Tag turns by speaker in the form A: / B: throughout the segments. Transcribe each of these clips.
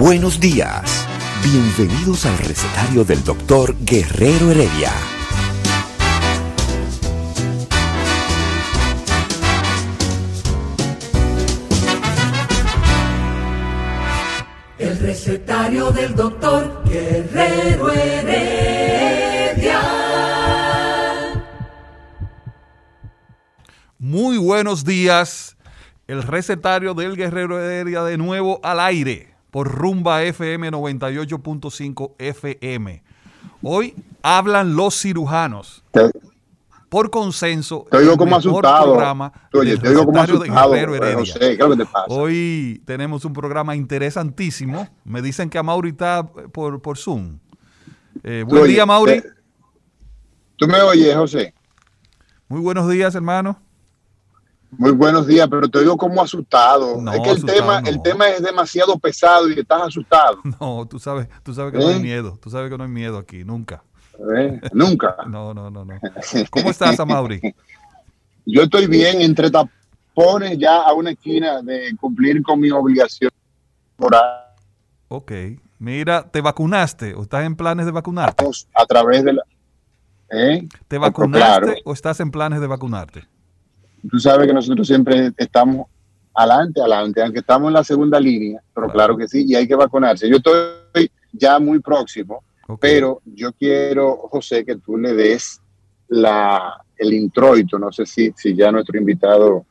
A: Buenos días. Bienvenidos al recetario del doctor Guerrero Heredia.
B: El recetario del doctor Guerrero Heredia.
C: Muy buenos días. El recetario del Guerrero Heredia de nuevo al aire por Rumba FM 98.5 FM. Hoy hablan los cirujanos. por consenso,
D: te oigo como asustado.
C: programa
D: Oye, te oigo como asustado. José, ¿qué es lo que te pasa?
C: Hoy tenemos un programa interesantísimo. Me dicen que a Mauri está por, por Zoom. Eh, buen día, Mauri.
D: ¿Tú me oyes, José?
C: Muy buenos días, hermano.
D: Muy buenos días, pero te digo como asustado. es que el tema, el tema es demasiado pesado y estás asustado.
C: No, tú sabes, tú sabes que no hay ¿Eh? miedo. Tú sabes que no hay miedo aquí, nunca.
D: ¿Eh? Nunca.
C: no, no, no, no. ¿Cómo estás, Amaury?
D: Yo estoy bien, entre tapones ya a una esquina de cumplir con mi obligación
C: Ok. Mira, ¿te vacunaste o estás en planes de vacunarte?
D: A través de la... ¿Eh?
C: ¿Te vacunaste o estás en planes de vacunarte?
D: Tú sabes que nosotros siempre estamos adelante, adelante, aunque estamos en la segunda línea, pero claro, que sí, y hay que vacunarse. Yo estoy ya muy próximo, pero yo quiero, José, que tú le des la, el introito, no sé si, si ya nuestro invitado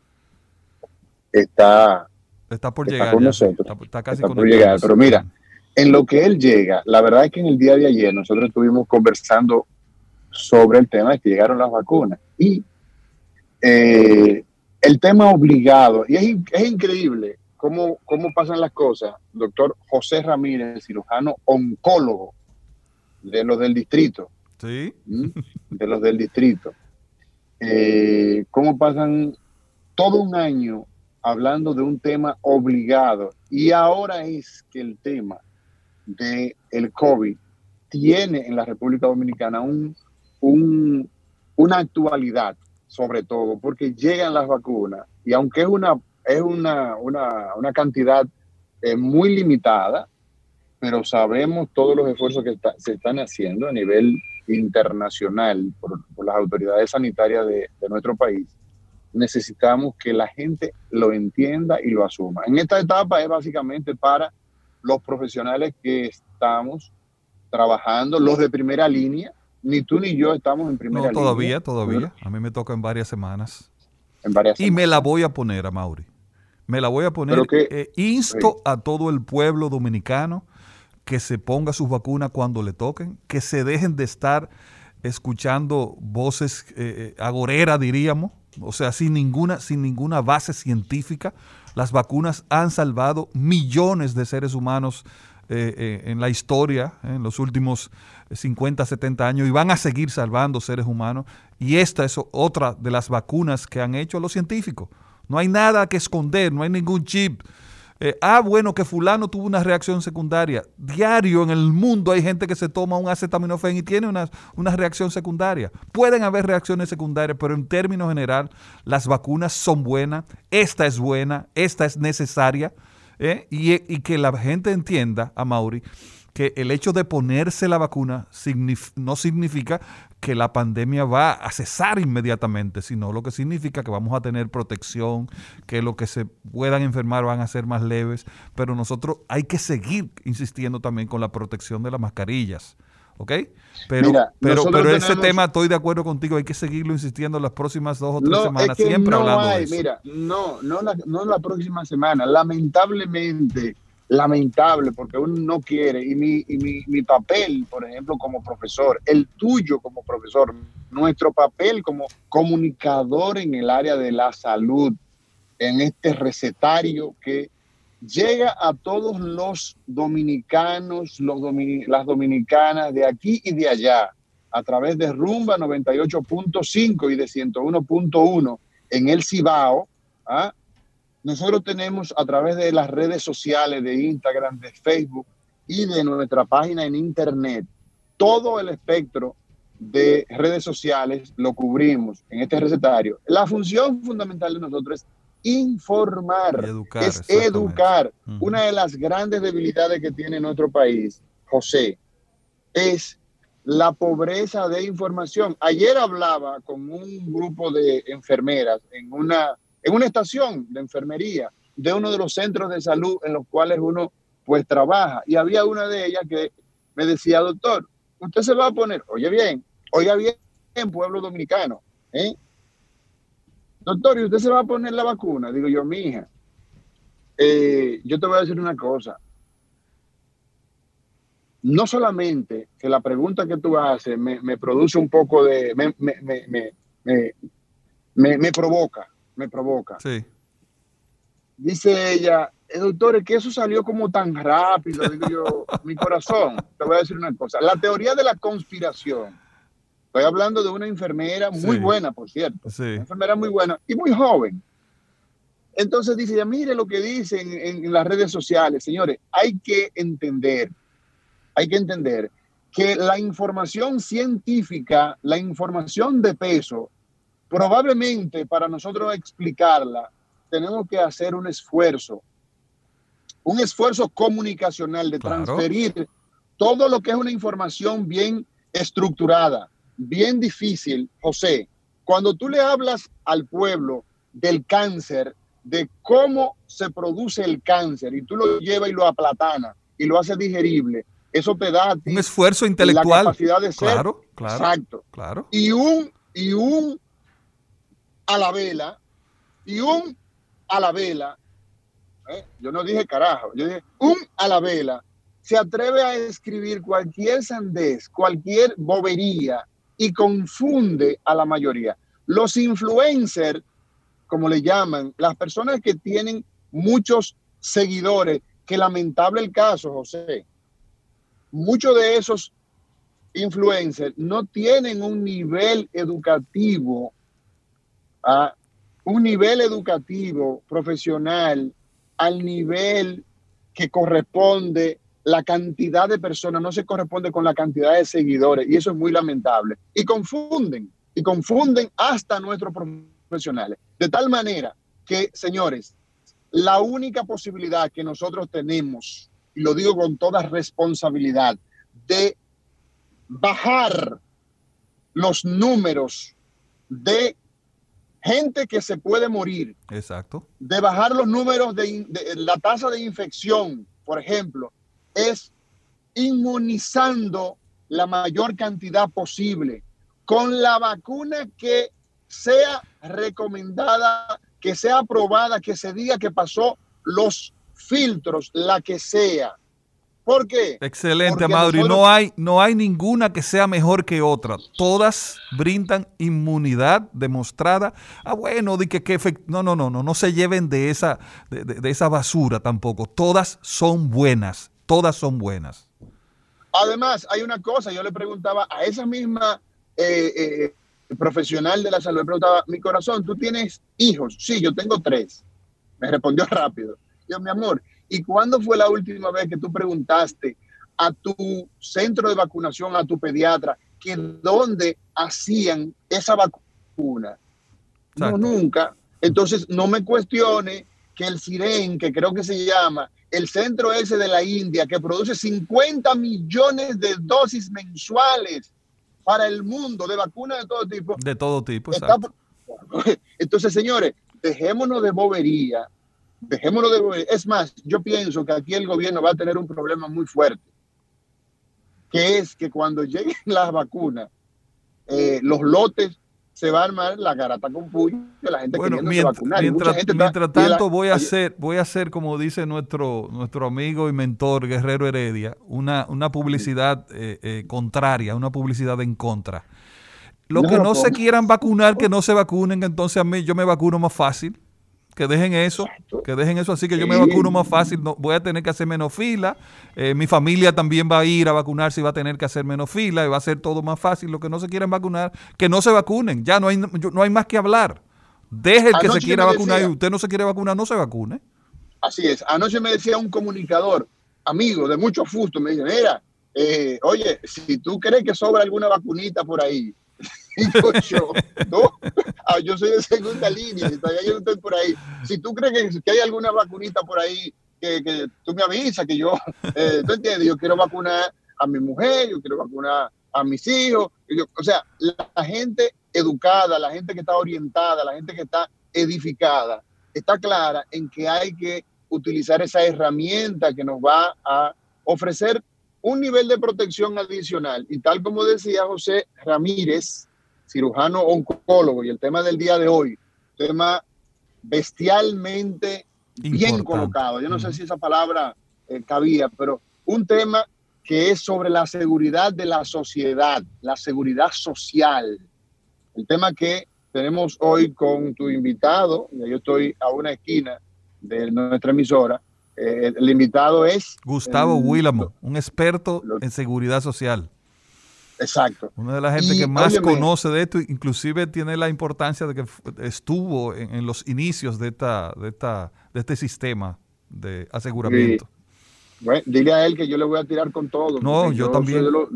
D: está,
C: está por llegar,
D: con nosotros, está, casi por llegar, pero mira, en lo que él llega, la verdad es que en el día de ayer nosotros estuvimos conversando sobre el tema de que llegaron las vacunas y eh, el tema obligado, y es, increíble cómo, cómo pasan las cosas, doctor José Ramírez, cirujano oncólogo de los del distrito.
C: Sí.
D: De los del distrito. Eh, cómo pasan todo un año hablando de un tema obligado y ahora es que el tema del el COVID tiene en la República Dominicana un, un, una actualidad sobre todo, porque llegan las vacunas y aunque es una, es una, una, cantidad eh, muy limitada, pero sabemos todos los esfuerzos que se están haciendo a nivel internacional por, las autoridades sanitarias de, nuestro país, necesitamos que la gente lo entienda y lo asuma. En esta etapa es básicamente para los profesionales que estamos trabajando, los de primera línea, ni tú ni yo estamos en primera
C: no, todavía, todavía. A mí me toca en varias semanas.
D: En varias
C: y me la voy a poner a Mauri. Me la voy a poner. Eh, insto a todo el pueblo dominicano que se ponga sus vacunas cuando le toquen, que se dejen de estar escuchando voces eh, eh agoreras, diríamos, o sea, sin ninguna, sin ninguna base científica. Las vacunas han salvado millones de seres humanos eh, en la historia, en los últimos 50, 70 años y van a seguir salvando seres humanos. Y esta es otra de las vacunas que han hecho los científicos. No hay nada que esconder, no hay ningún chip. Eh, ah, bueno, que fulano tuvo una reacción secundaria. Diario en el mundo hay gente que se toma un acetaminofén y tiene una, reacción secundaria. Pueden haber reacciones secundarias, pero en términos general las vacunas son buenas. Esta es buena, esta es necesaria. ¿eh? Y, y, que la gente entienda, a Mauri, que el hecho de ponerse la vacuna no significa que la pandemia va a cesar inmediatamente, sino lo que significa que vamos a tener protección, que lo que se puedan enfermar van a ser más leves, pero nosotros hay que seguir insistiendo también con la protección de las mascarillas. ¿ok? Pero, pero, pero ese tema estoy de acuerdo contigo, hay que seguirlo insistiendo las próximas dos o tres semanas, siempre hablando de eso.
D: Mira, no, no la, no la próxima semana, lamentablemente lamentable porque uno no quiere, y, mi, y mi, mi, papel, por ejemplo, como profesor, el tuyo como profesor, nuestro papel como comunicador en el área de la salud, en este recetario que llega a todos los dominicanos, los las dominicanas de aquí y de allá, a través de Rumba 98.5 y de 101.1 en el Cibao. ¿ah? Nosotros tenemos a través de las redes sociales de Instagram, de Facebook y de nuestra página en Internet, todo el espectro de redes sociales lo cubrimos en este recetario. La función fundamental de nosotros es informar, es educar. Una de las grandes debilidades que tiene nuestro país, José, es la pobreza de información. Ayer hablaba con un grupo de enfermeras en una, en una estación de enfermería de uno de los centros de salud en los cuales uno pues trabaja. Y había una de ellas que me decía, doctor, usted se va a poner, oye bien, oiga bien, pueblo dominicano, ¿eh? doctor, ¿y usted se va a poner la vacuna? Digo yo, mi hija, eh, yo te voy a decir una cosa. No solamente que la pregunta que tú haces me, me produce un poco de... Me, me, provoca, me provoca. Sí. Dice ella, eh, doctor, es que eso salió como tan rápido. Digo yo, mi corazón, te voy a decir una cosa. La teoría de la conspiración Estoy hablando de una enfermera muy buena, por cierto. Una enfermera muy buena y muy joven. Entonces dice, ya mire lo que dicen en, las redes sociales. Señores, hay que entender, hay que entender que la información científica, la información de peso, probablemente para nosotros explicarla, tenemos que hacer un esfuerzo, un esfuerzo comunicacional de transferir todo lo que es una información bien estructurada, bien difícil, José, cuando tú le hablas al pueblo del cáncer, de cómo se produce el cáncer, y tú lo llevas y lo aplatana y lo haces digerible, eso te da
C: un esfuerzo intelectual.
D: La capacidad de ser. Claro, claro. Exacto.
C: Claro.
D: Y un, y un a la vela, y un a la vela, ¿eh? yo no dije carajo, yo dije un a la vela, se atreve a escribir cualquier sandez, cualquier bobería, y confunde a la mayoría. Los influencers, como le llaman, las personas que tienen muchos seguidores, que lamentable el caso, José, muchos de esos influencers no tienen un nivel educativo, ah, un nivel educativo profesional al nivel que corresponde la cantidad de personas no se corresponde con la cantidad de seguidores y eso es muy lamentable. Y confunden, y confunden hasta nuestros profesionales. De tal manera que, señores, la única posibilidad que nosotros tenemos, y lo digo con toda responsabilidad, de bajar los números de gente que se puede morir.
C: Exacto.
D: De bajar los números de, de la tasa de infección, por ejemplo, es inmunizando la mayor cantidad posible con la vacuna que sea recomendada, que sea aprobada, que se diga que pasó los filtros, la que sea. ¿Por qué?
C: Excelente, Mauri. No hay, no hay ninguna que sea mejor que otra. Todas brindan inmunidad demostrada. Ah, bueno, de que, que no, no, no, no, no se lleven de esa, de esa basura tampoco. Todas son buenas todas son buenas.
D: Además, hay una cosa, yo le preguntaba a esa misma eh, eh, profesional de la salud, le preguntaba, mi corazón, ¿tú tienes hijos? Sí, yo tengo tres. Me respondió rápido. Yo, mi amor, ¿y cuándo fue la última vez que tú preguntaste a tu centro de vacunación, a tu pediatra, que dónde hacían esa vacuna? No, nunca. Entonces, no me cuestione que el SIREN, que creo que se llama, el centro ese de la India, que produce 50 millones de dosis mensuales para el mundo de vacunas de todo tipo.
C: De todo tipo,
D: Entonces, señores, dejémonos de bobería, dejémonos de. Es más, yo pienso que aquí el gobierno va a tener un problema muy fuerte, que es que cuando lleguen las vacunas, eh, los lotes se va a armar la garata con puño de la gente
C: bueno, mientras, vacunar. Mientras, tanto, voy a hacer, voy a hacer, como dice nuestro, nuestro amigo y mentor Guerrero Heredia, una, una publicidad eh, eh, contraria, una publicidad en contra. Los que no se quieran vacunar, que no se vacunen, entonces a mí yo me vacuno más fácil que dejen eso, que dejen eso. Así, que yo me vacuno más fácil, no, voy a tener que hacer menos fila, eh, mi familia también va a ir a vacunarse y va a tener que hacer menos fila y va a ser todo más fácil, los que no se quieren vacunar, que no se vacunen, ya no hay, no hay más que hablar. Deje el que se quiera vacunar y usted no se quiere vacunar, no se vacune.
D: Así es, anoche me decía un comunicador, amigo de mucho fusto, me dice, mira, eh, oye, si tú crees que sobra alguna vacunita por ahí, yo, ah, yo soy de segunda línea, todavía estoy por ahí. Si tú crees que, hay alguna vacunita por ahí, que, tú me avisas, que yo, eh, ¿tú entiendes? Yo quiero vacunar a mi mujer, yo quiero vacunar a mis hijos. o sea, la, gente educada, la gente que está orientada, la gente que está edificada, está clara en que hay que utilizar esa herramienta que nos va a ofrecer un nivel de protección adicional. Y tal como decía José Ramírez, cirujano oncólogo, y el tema del día de hoy, tema bestialmente bien colocado. Yo no sé si esa palabra eh, cabía, pero un tema que es sobre la seguridad de la sociedad, la seguridad social. El tema que tenemos hoy con tu invitado, yo estoy a una esquina de nuestra emisora, eh, el invitado es...
C: Gustavo Willamo, un experto en seguridad social.
D: Exacto.
C: Una de las gente que más conoce de esto, inclusive tiene la importancia de que estuvo en, los inicios de, esta, de, esta, de este sistema de aseguramiento.
D: Bueno, dile a él que yo le voy a tirar con todo.
C: No, yo, también. yo,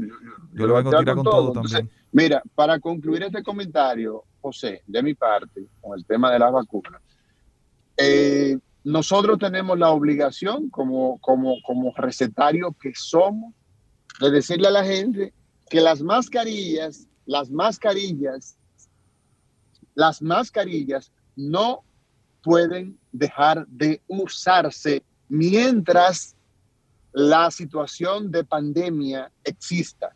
C: le voy a tirar con, todo, también.
D: Mira, para concluir este comentario, José, de mi parte, con el tema de las vacunas, eh, nosotros tenemos la obligación como, como, como recetario que somos de decirle a la gente que las mascarillas, las mascarillas, las mascarillas no pueden dejar de usarse mientras la situación de pandemia exista.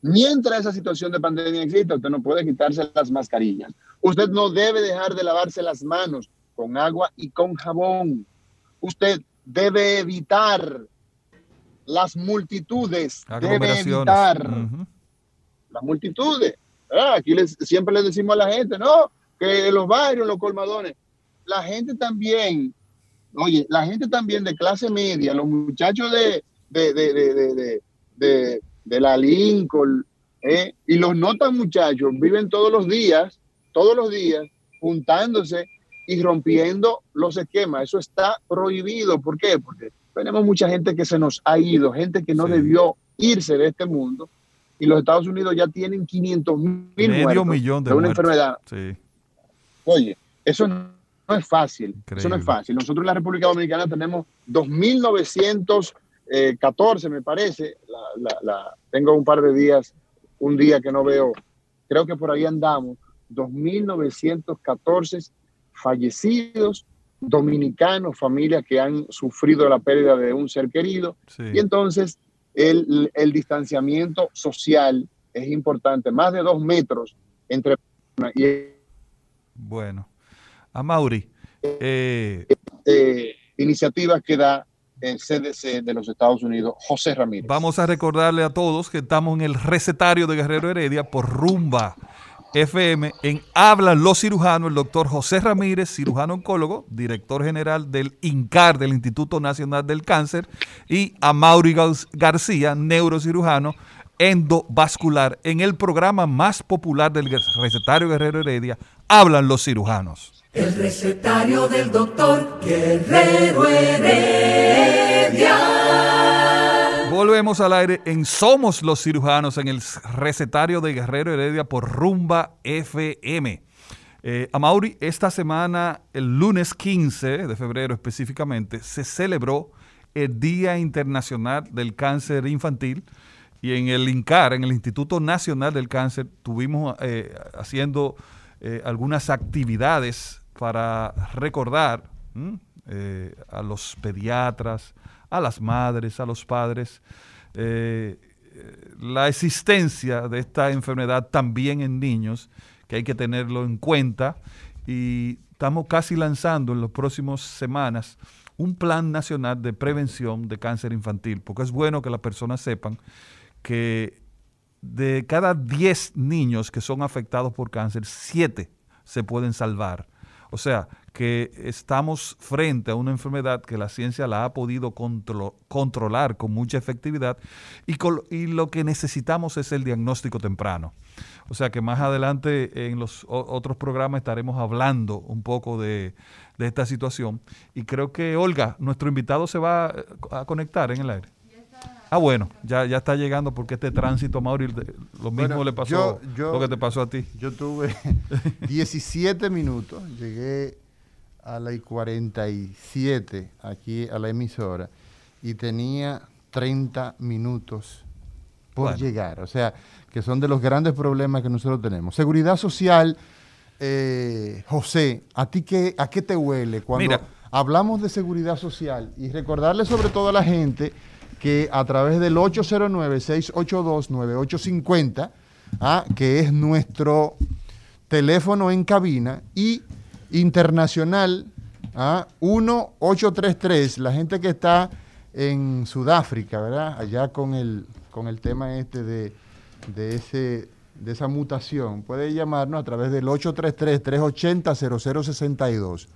D: Mientras esa situación de pandemia exista, usted no puede quitarse las mascarillas. Usted no debe dejar de lavarse las manos con agua y con jabón. Usted debe evitar las multitudes, debe evitar las multitudes. Ah, aquí les, siempre les decimos a la gente, no, que los barrios, los colmadones, la gente también, oye, la gente también de clase media, los muchachos de, de, de, de, de la Lincoln, eh, y los no tan muchachos viven todos los días, todos los días, juntándose y rompiendo los esquemas. Eso está prohibido. ¿Por qué? Porque tenemos mucha gente que se nos ha ido, gente que no debió irse de este mundo. Y los Estados Unidos ya tienen 500 mil muertos
C: millón de,
D: una enfermedad. Oye, eso no es fácil. Eso no es fácil. Nosotros en la República Dominicana tenemos 2.914, me parece. La, tengo un par de días, un día que no veo. Creo que por ahí andamos. 2.914 fallecidos, dominicanos, familias que han sufrido la pérdida de un ser querido. Y entonces el, distanciamiento social es importante, más de dos metros entre... Y,
C: bueno, a Mauri.
D: Eh, eh, iniciativas que da el CDC de los Estados Unidos, José Ramírez.
C: Vamos a recordarle a todos que estamos en el recetario de Guerrero Heredia por rumba FM en Hablan los cirujanos, el doctor José Ramírez, cirujano oncólogo, director general del INCAR, del Instituto Nacional del Cáncer, y a Mauri García, neurocirujano endovascular, en el programa más popular del recetario Guerrero Heredia, Hablan los cirujanos.
B: El recetario del doctor Guerrero Heredia.
C: Volvemos al aire en Somos los Cirujanos, en el recetario de Guerrero Heredia por Rumba FM. Eh, Mauri, esta semana, el lunes 15 de febrero específicamente, se celebró el Día Internacional del Cáncer Infantil y en el INCAR, en el Instituto Nacional del Cáncer, tuvimos eh, haciendo eh, algunas actividades para recordar eh, a los pediatras, a las madres, a los padres, eh, la existencia de esta enfermedad también en niños que hay que tenerlo en cuenta y estamos casi lanzando en las próximas semanas un plan nacional de prevención de cáncer infantil, porque es bueno que las personas sepan que de cada 10 niños que son afectados por cáncer, 7 se pueden salvar. O sea, que estamos frente a una enfermedad que la ciencia la ha podido controlar con mucha efectividad y, y, lo que necesitamos es el diagnóstico temprano. O sea que más adelante en los otros programas estaremos hablando un poco de, de esta situación y creo que Olga, nuestro invitado se va a conectar en el aire. Ah, bueno, ya, ya está llegando porque este tránsito, Mauri, lo mismo le pasó lo que te pasó a ti.
E: Yo tuve 17 minutos, llegué a la 47 aquí a la emisora y tenía 30 minutos por llegar. O sea, que son de los grandes problemas que nosotros tenemos. Seguridad social, eh, José, ¿a ti qué, a qué te huele cuando hablamos de seguridad social? Y recordarle sobre todo a la gente que a través del 809-682-9850, ¿ah? que es nuestro teléfono en cabina, y internacional ¿ah? 1833, la gente que está en Sudáfrica, ¿verdad? Allá con el, con el tema este de, de, ese, de esa mutación, puede llamarnos a través del 833-380-0062.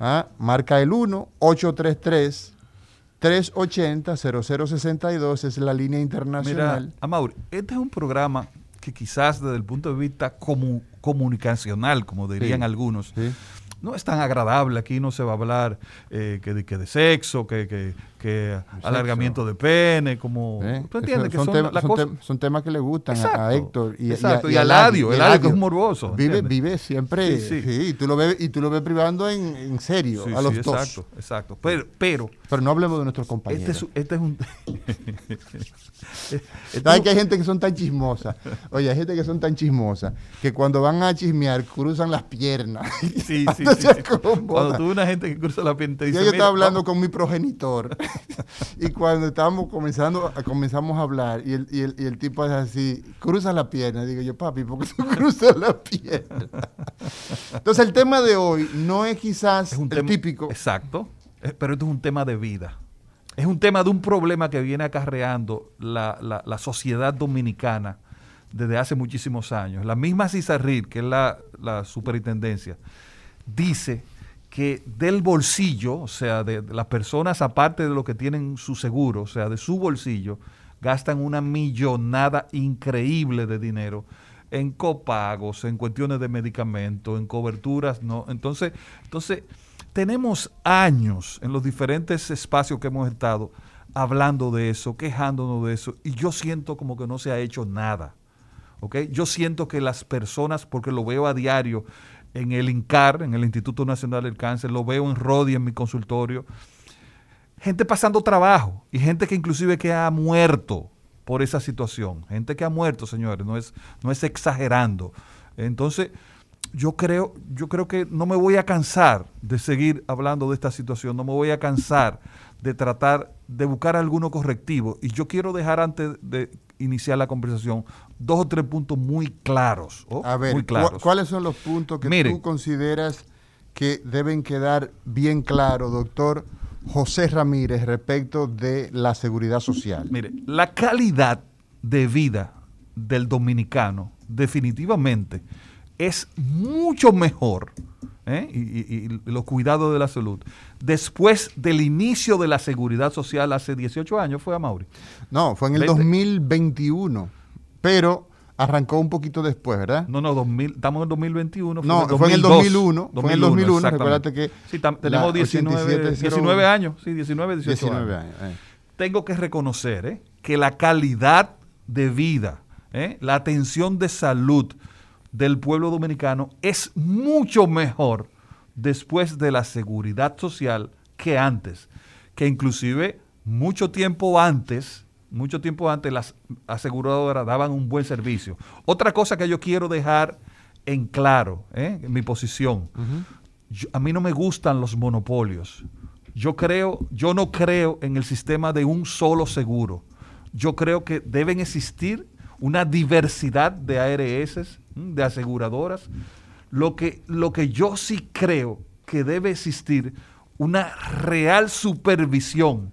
E: ¿Ah? Marca el 1, 833 380-0062 es la línea internacional.
C: Mira, Amaury, este es un programa que quizás desde el punto de vista comunicacional, como dirían algunos, no es tan agradable. Aquí no se va a hablar eh, que, de, que de sexo, que, que, que alargamiento de pene, como...
E: ¿Eh? ¿Tú entiendes? Son, que son, son, temas que le gustan a, Héctor
C: y, exacto, y, a, Ladio. El Ladio es morboso.
E: Vive, vive siempre... Sí, sí. y, tú lo ves, y tú lo ves privando en, en serio, a los dos.
C: Exacto, exacto. Pero, pero,
E: pero no hablemos de nuestros compañeros.
C: Este es, este es un...
E: ¿Sabes que hay gente que son tan chismosas? Oye, hay gente que son tan chismosas que cuando van a chismear cruzan las piernas.
C: Sí, sí, sí. Cuando tuve una gente que cruza la pierna te dice...
E: Yo, yo estaba hablando con mi progenitor y cuando estábamos comenzando, comenzamos a hablar y el, y el, y el tipo es así, cruza la pierna. Digo yo, papi, ¿por qué tú cruzas la pierna? Entonces el tema de hoy no es quizás
C: un
E: el típico.
C: Exacto, eh, pero esto es un tema de vida. Es un tema de un problema que viene acarreando la, la, la sociedad dominicana desde hace muchísimos años. La misma CISARRIR, que es la, la superintendencia, dice que del bolsillo, o sea, de, las personas, aparte de lo que tienen su seguro, o sea, de su bolsillo, gastan una millonada increíble de dinero en copagos, en cuestiones de medicamentos, en coberturas, ¿no? Entonces, entonces, tenemos años en los diferentes espacios que hemos estado hablando de eso, quejándonos de eso, y yo siento como que no se ha hecho nada. ¿ok? Yo siento que las personas, porque lo veo a diario en el INCAR, en el Instituto Nacional del Cáncer, lo veo en RODI, en mi consultorio, gente pasando trabajo y gente que inclusive que ha muerto por esa situación, gente que ha muerto, señores, no es, no es exagerando. Entonces, yo creo, yo creo que no me voy a cansar de seguir hablando de esta situación, no me voy a cansar de tratar de buscar alguno correctivo. Y yo quiero dejar antes de iniciar la conversación dos o tres puntos muy claros.
E: A ver, ¿cuáles son los puntos que tú consideras que deben quedar bien claros, doctor José Ramírez, respecto de la seguridad social?
C: Mire, la calidad de vida del dominicano definitivamente es mucho mejor ¿eh? y, los cuidados de la salud. Después del inicio de la seguridad social hace 18 años, ¿fue a Mauri?
E: No, fue en el 2021, pero arrancó un poquito después, ¿verdad?
C: No, no, 2000, estamos en 2021.
E: no, fue en el 2001. fue en el 2001, recuérdate que...
C: Sí, tenemos 19, 19, años, sí, 19, 18 19 años. Eh. Tengo que reconocer ¿eh? que la calidad de vida, la atención de salud, del pueblo dominicano es mucho mejor después de la seguridad social que antes, que inclusive mucho tiempo antes, mucho tiempo antes las aseguradoras daban un buen servicio. Otra cosa que yo quiero dejar en claro, ¿eh? en mi posición, a mí no me gustan los monopolios. Yo creo, yo no creo en el sistema de un solo seguro. Yo creo que deben existir una diversidad de ARS de aseguradoras. Lo que, lo que yo sí creo que debe existir una real supervisión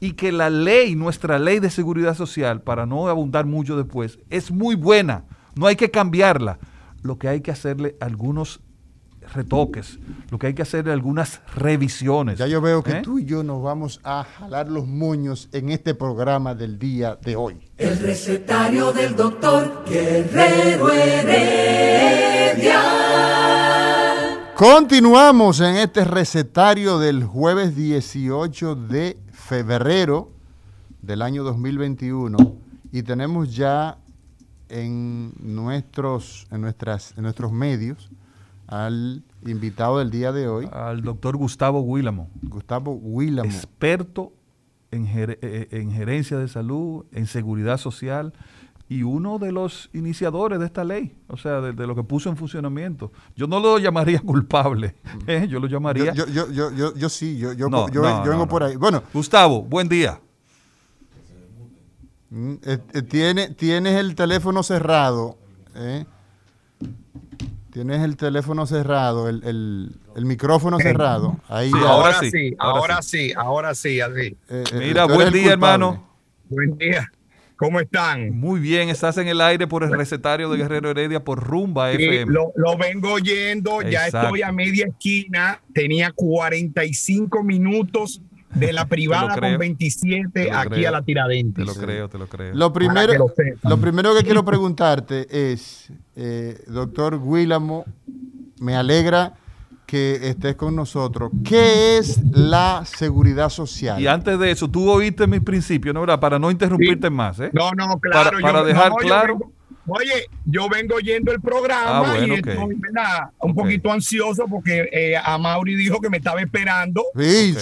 C: y que la ley, nuestra ley de seguridad social, para no abundar mucho después, es muy buena, no hay que cambiarla. Lo que hay que hacerle algunos retoques, lo que hay que hacer es algunas revisiones.
E: Ya yo veo que ¿Eh? tú y yo nos vamos a jalar los moños en este programa del día de hoy.
B: El recetario del doctor Guerrero Heredia.
E: Continuamos en este recetario del jueves 18 de febrero del año 2021 y tenemos ya en nuestros, en nuestras, en nuestros medios al invitado del día de hoy.
C: Al doctor Gustavo Willamo.
E: Gustavo Willamo.
C: Experto en, eh, eh, en, gerencia de salud, en seguridad social y uno de los iniciadores de esta ley, o sea, de, lo que puso en funcionamiento. Yo no lo llamaría culpable, ¿eh? yo lo llamaría...
E: Yo, yo, yo, yo, yo sí, yo, yo, yo, vengo por ahí. Bueno,
C: Gustavo, buen día.
E: Mm, tiene, tienes el teléfono cerrado. ¿eh? Tienes el teléfono cerrado, el, micrófono cerrado.
F: Ahí ahora, sí, ahora, sí, ahora sí, así.
C: Eh, Mira, buen día, hermano.
F: Buen día. ¿Cómo están?
C: Muy bien, estás en el aire por el recetario de Guerrero Heredia por Rumba FM.
F: Lo, vengo oyendo, ya estoy a media esquina, tenía 45 minutos de la privada con 27 aquí a la Tiradentes.
C: Te lo creo, te lo creo.
E: Lo primero, lo, primero que quiero preguntarte es, eh, doctor Willamo, me alegra que estés con nosotros. ¿Qué es la seguridad social?
C: Y antes de eso, tú oíste mis principios, ¿no? Para no interrumpirte más, ¿eh?
F: No, no, claro.
C: Para, dejar claro.
F: Oye, yo vengo oyendo el programa ah, y estoy un poquito ansioso porque eh, a Mauri dijo que me estaba esperando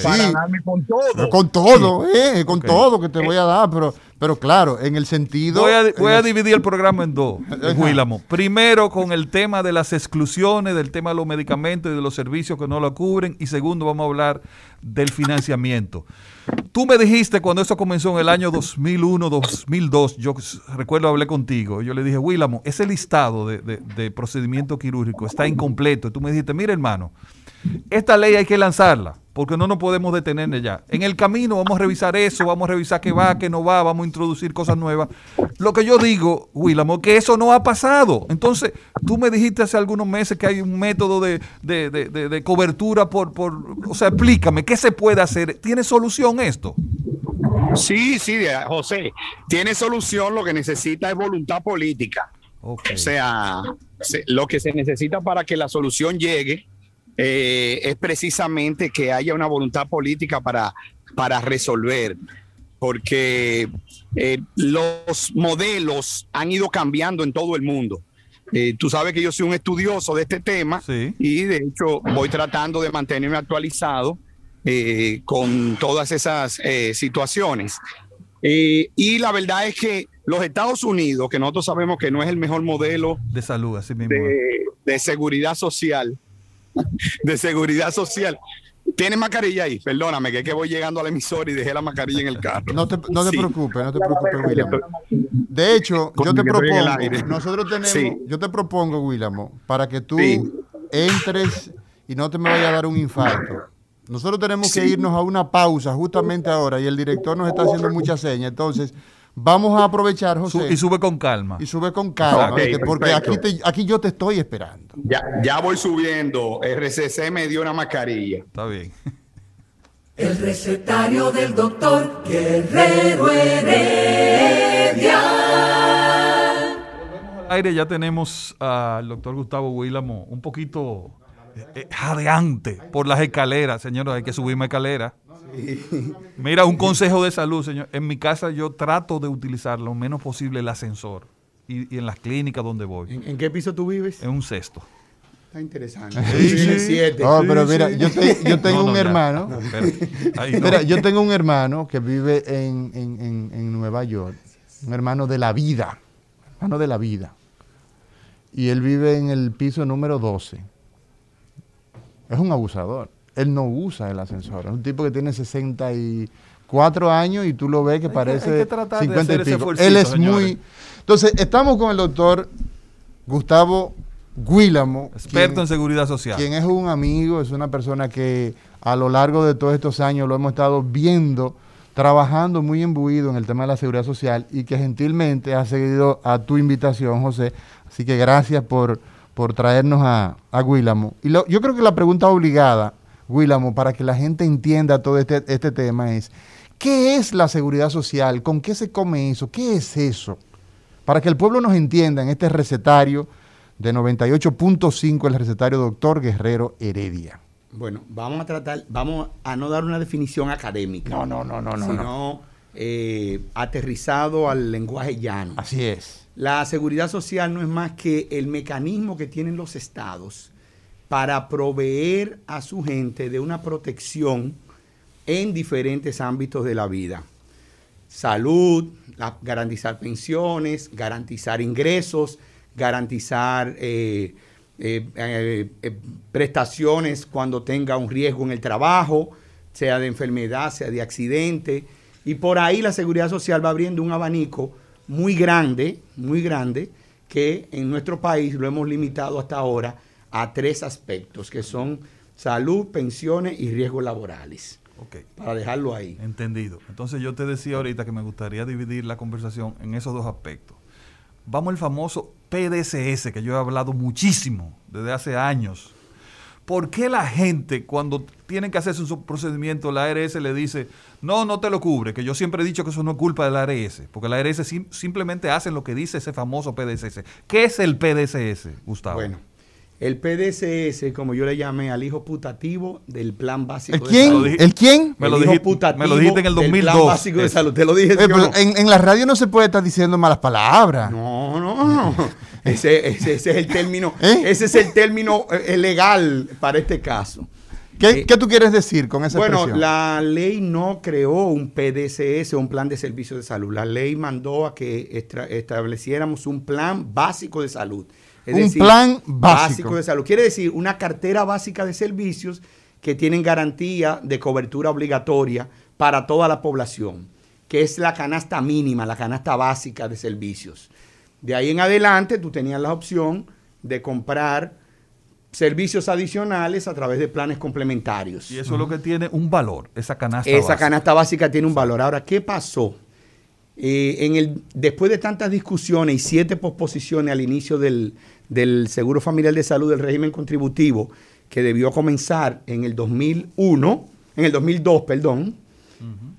F: para darme con todo.
E: Con todo, eh, con todo que te voy a dar, pero, pero claro, en el sentido...
C: Voy a, dividir el programa en dos, Willamo. Primero con el tema de las exclusiones, del tema de los medicamentos y de los servicios que no lo cubren, y segundo vamos a hablar del financiamiento. Tú me dijiste cuando eso comenzó en el año 2001, 2002, yo recuerdo hablé contigo, yo le dije, Willamo, ese listado de, de, procedimiento quirúrgico está incompleto. Y tú me dijiste, mira hermano, esta ley hay que lanzarla, porque no nos podemos detener ya. En el camino vamos a revisar eso, vamos a revisar qué va, qué no va, vamos a introducir cosas nuevas. Lo que yo digo, Willamo, que eso no ha pasado. Entonces, tú me dijiste hace algunos meses que hay un método de, cobertura por, por, o sea, explícame, ¿qué se puede hacer? ¿Tiene solución esto?
F: Sí, sí, José, tiene solución, lo que necesita es voluntad política. O sea, lo que se necesita para que la solución llegue eh, es precisamente que haya una voluntad política para, para resolver, porque eh, los modelos han ido cambiando en todo el mundo. Eh, tú sabes que yo soy un estudioso de este tema y de hecho voy tratando de mantenerme actualizado con todas esas situaciones. y la verdad es que los Estados Unidos, que nosotros sabemos que no es el mejor modelo
C: de salud, así mismo.
F: de seguridad social, de seguridad social. Tiene mascarilla ahí, perdóname, que es que voy llegando al emisor y dejé la mascarilla en el carro.
E: No te, no te preocupes, no te preocupes, William. De hecho, yo te propongo, nosotros tenemos, yo te propongo, William, para que tú entres y no te me vaya a dar un infarto. Nosotros tenemos que irnos a una pausa justamente ahora y el director nos está haciendo muchas señas. Entonces, Vamos a aprovechar, José.
C: y sube con calma.
E: Y sube con calma, porque aquí, aquí yo te estoy esperando.
F: Ya, ya voy subiendo. RCC me dio una mascarilla.
C: Está bien.
B: El recetario del doctor Guerrero Heredia.
C: Aire, ya tenemos al doctor Gustavo Willamo un poquito eh, eh, jadeante por las escaleras. Señores, hay que subirme escaleras. Mira, un consejo de salud, señor. En mi casa yo trato de utilizar lo menos posible el ascensor y, en las clínicas donde voy.
E: ¿En, qué piso tú vives?
C: En un sexto.
E: Está interesante. Sí, No, pero mira, yo, tengo un hermano. yo tengo un hermano que vive en, en, Nueva York. Un hermano de la vida. Hermano de la vida. Y él vive en el piso número 12. Es un abusador él no usa el ascensor. Es un tipo que tiene 64 años y tú lo ves que parece 50 y pico. Él es muy... Entonces, estamos con el doctor Gustavo Guílamo.
C: Experto en seguridad social.
E: Quien es un amigo, es una persona que a lo largo de todos estos años lo hemos estado viendo, trabajando muy imbuido en el tema de la seguridad social y que gentilmente ha seguido a tu invitación, José. Así que gracias por, por traernos a, a Guílamo. Y yo creo que la pregunta obligada, Guílamo, para que la gente entienda todo este, este tema es, ¿qué es la seguridad social? ¿Con qué se come eso? ¿Qué es eso? Para que el pueblo nos entienda en este recetario de 98.5, el recetario doctor Guerrero Heredia.
F: Bueno, vamos a tratar, vamos a no dar una definición académica.
E: No, no, no, no, no.
F: Sino eh, aterrizado al lenguaje llano.
E: Así es.
F: La seguridad social no es más que el mecanismo que tienen los estados para proveer a su gente de una protección en diferentes ámbitos de la vida. Salud, garantizar pensiones, garantizar ingresos, garantizar eh, eh, eh, prestaciones cuando tenga un riesgo en el trabajo, sea de enfermedad, sea de accidente. Y por ahí la seguridad social va abriendo un abanico muy grande, muy grande, que en nuestro país lo hemos limitado hasta ahora a tres aspectos, que son salud, pensiones y riesgos laborales.
C: Okay.
F: Para dejarlo ahí.
C: Entendido. Entonces yo te decía ahorita que me gustaría dividir la conversación en esos dos aspectos. Vamos al famoso PDCS, que yo he hablado muchísimo desde hace años. ¿Por qué la gente cuando tienen que hacerse un procedimiento, la ARS le dice, no, no te lo cubre? Que yo siempre he dicho que eso no es culpa de la ARS, porque la ARS simplemente hace lo que dice ese famoso PDCS. ¿Qué es el PDCS, Gustavo?
F: Bueno, el PDCS, como yo le llamé al hijo putativo del plan básico
E: ¿El quién?
F: de salud.
E: ¿El quién?
C: Me lo, dijiste, me lo dijiste en el 2002. Plan
F: básico de salud. Te lo dije.
E: Eh, no? en, en, la radio no se puede estar diciendo malas palabras.
F: No, no. ese, ese, ese, es el término. ¿Eh? Ese es el término eh, legal para este caso.
E: ¿Qué, eh, ¿Qué, tú quieres decir con esa
F: bueno,
E: expresión?
F: la ley no creó un PDCS, un plan de servicio de salud. La ley mandó a que estableciéramos un plan básico de salud
E: un plan básico.
F: de salud. Quiere decir una cartera básica de servicios que tienen garantía de cobertura obligatoria para toda la población, que es la canasta mínima, la canasta básica de servicios. De ahí en adelante tú tenías la opción de comprar servicios adicionales a través de planes complementarios.
C: Y eso es lo que tiene un valor, esa canasta
F: esa canasta básica tiene un valor. Ahora, ¿qué pasó? Eh, en el, después de tantas discusiones y siete posposiciones al inicio del, del Seguro Familiar de Salud del régimen contributivo, que debió comenzar en el 2001, en el 2002, perdón,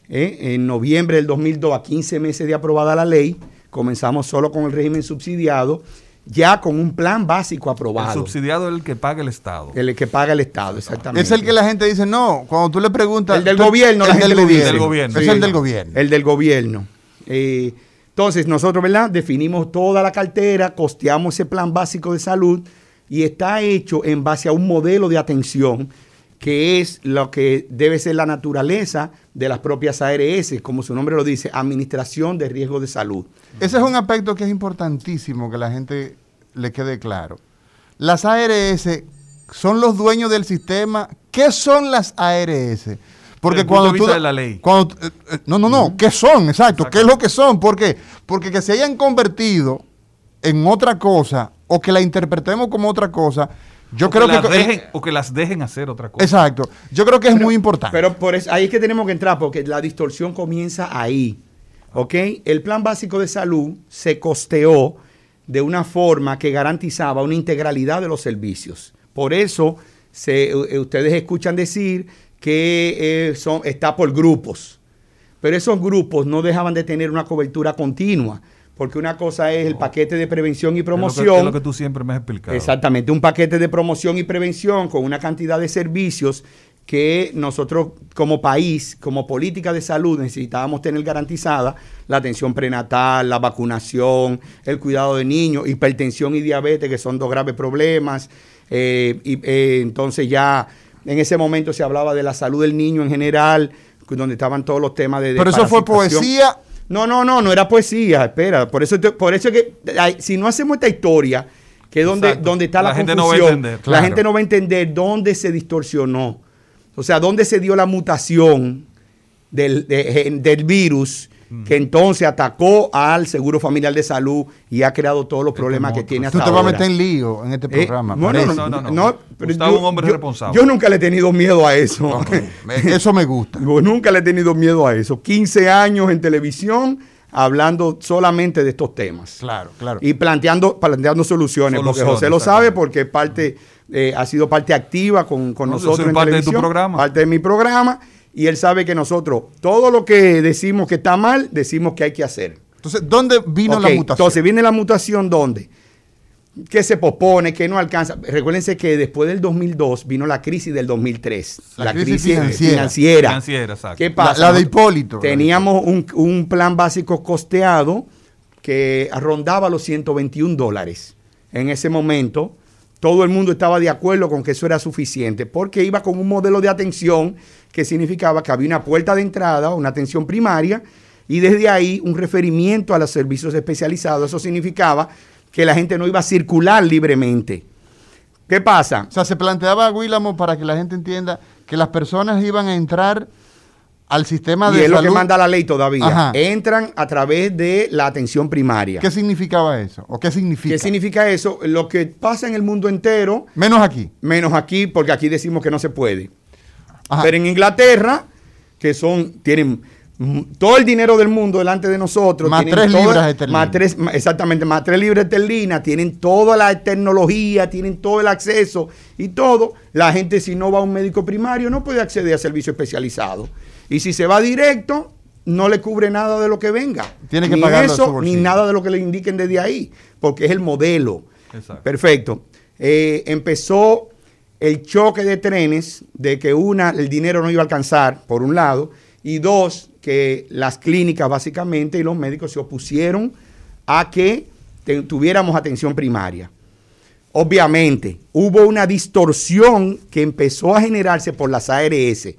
F: eh, en noviembre del 2002, a 15 meses de aprobada la ley, comenzamos solo con el régimen subsidiado, ya con un plan básico aprobado.
C: El subsidiado es el que paga el Estado.
F: El que paga el Estado, exactamente.
E: Es el que la gente dice, no, cuando tú le preguntas...
F: El del gobierno, el
E: del,
C: gobierno.
E: Es el del gobierno.
F: El del gobierno. Eh, entonces, nosotros, ¿verdad? Definimos toda la cartera, costeamos ese plan básico de salud y está hecho en base a un modelo de atención que es lo que debe ser la naturaleza de las propias ARS, como su nombre lo dice, Administración de Riesgo de Salud.
E: Ese es un aspecto que es importantísimo que la gente le quede claro. Las ARS son los dueños del sistema. ¿Qué son las ARS? Porque cuando tú,
C: de la ley.
E: Cuando, eh, eh, no, no, no. ¿Qué son? Exacto. ¿Qué es lo que son? ¿Por qué? Porque que se hayan convertido en otra cosa o que la interpretemos como otra cosa, yo
C: o
E: creo
C: que,
E: que,
C: dejen, o que las dejen hacer otra cosa.
E: Exacto. Yo creo que es muy importante.
F: Pero por eso, ahí es que tenemos que entrar, porque la distorsión comienza ahí. ¿Ok? El plan básico de salud se costeó de una forma que garantizaba una integralidad de los servicios. Por eso se, ustedes escuchan decir que eh, son, está por grupos. Pero esos grupos no dejaban de tener una cobertura continua, porque una cosa es el paquete de prevención y promoción. Es
C: lo, que, es lo que tú siempre me has explicado.
F: Exactamente, un paquete de promoción y prevención con una cantidad de servicios que nosotros como país, como política de salud, necesitábamos tener garantizada la atención prenatal, la vacunación, el cuidado de niños, hipertensión y diabetes, que son dos graves problemas. Eh, y eh, entonces ya en ese momento se hablaba de la salud del niño en general, donde estaban todos los temas de...
E: Pero eso fue poesía.
F: No, no, no, no era poesía, espera. Por eso, por eso es que si no hacemos esta historia, que es donde, donde está la, la gente confusión, no va a entender, claro. la gente no va a entender dónde se distorsionó. O sea, dónde se dio la mutación del, de, del virus que entonces atacó al Seguro Familiar de Salud y ha creado todos los problemas que tiene hasta
E: Tú te vas a meter en lío en este eh, programa.
F: no, no, no, no, no, Gustavo un hombre responsable. Yo nunca le he tenido miedo a eso.
E: eso me gusta.
F: Yo nunca le he tenido miedo a eso. 15 años en televisión hablando solamente de estos temas.
E: Claro, claro.
F: Y planteando, planteando soluciones, porque José lo sabe, porque parte, eh, ha sido parte activa con, nosotros en
C: parte de tu programa.
F: Parte de mi programa y él sabe que nosotros, todo lo que decimos que está mal, decimos que hay que hacer.
E: Entonces, ¿dónde vino la mutación?
F: Entonces, viene la mutación, ¿dónde? Que se pospone, que no alcanza. Recuérdense que después del 2002 vino la crisis del 2003. La, crisis, financiera.
E: ¿Qué pasa? La, de Hipólito.
F: Teníamos un, un plan básico costeado que rondaba los 121 dólares. En ese momento, todo el mundo estaba de acuerdo con que eso era suficiente, porque iba con un modelo de atención que significaba que había una puerta de entrada, una atención primaria, y desde ahí un referimiento a los servicios especializados. Eso significaba que la gente no iba a circular libremente. ¿Qué pasa?
E: O sea, se planteaba, Willamo, para que la gente entienda, que las personas iban a entrar al sistema de
F: y
E: es
F: lo que manda la ley todavía. Entran a través de la atención primaria.
E: ¿Qué significaba eso? ¿O qué significa?
F: ¿Qué significa eso? Lo que pasa en el mundo entero.
E: Menos aquí.
F: Menos aquí, porque aquí decimos que no se puede. Pero en Inglaterra, que son, tienen todo el dinero del mundo delante de nosotros.
E: Más tres libras
F: Más tres, exactamente, más tres libras esterlinas. Tienen toda la tecnología, tienen todo el acceso y todo. La gente, si no va a un médico primario, no puede acceder a servicio especializado. Y si se va directo, no le cubre nada de lo que venga.
E: Tiene que ni eso,
F: ni nada de lo que le indiquen desde ahí, porque es el modelo. Perfecto. Eh, empezó el choque de trenes de que una, el dinero no iba a alcanzar, por un lado, y dos, que las clínicas básicamente y los médicos se opusieron a que tuviéramos atención primaria. Obviamente, hubo una distorsión que empezó a generarse por las ARS,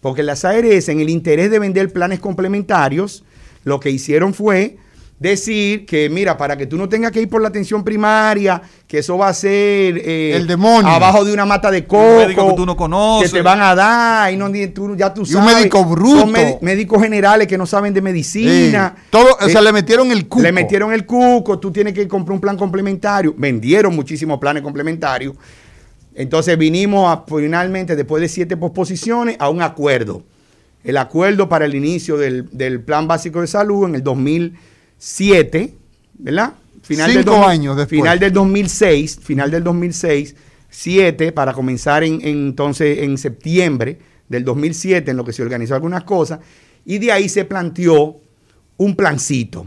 F: porque las ARS, en el interés de vender planes complementarios, lo que hicieron fue decir que, mira, para que tú no tengas que ir por la atención primaria, que eso va a ser
E: eh, el demonio.
F: abajo de una mata de coco,
C: un médico que tú no conoces,
F: que te van a dar, y no, tú, ya tú
E: y un médico bruto,
F: son médicos generales que no saben de medicina,
E: todo, o sea, eh, le metieron el cuco,
F: le metieron el cuco, tú tienes que comprar un plan complementario, vendieron muchísimos planes complementarios, entonces vinimos a, finalmente después de siete posposiciones a un acuerdo, el acuerdo para el inicio del, del plan básico de salud en el 2000 7, ¿verdad?
E: Final Cinco del años después.
F: Final del 2006, final del 2006, 7 para comenzar en, entonces en septiembre del 2007 en lo que se organizó algunas cosas y de ahí se planteó un plancito,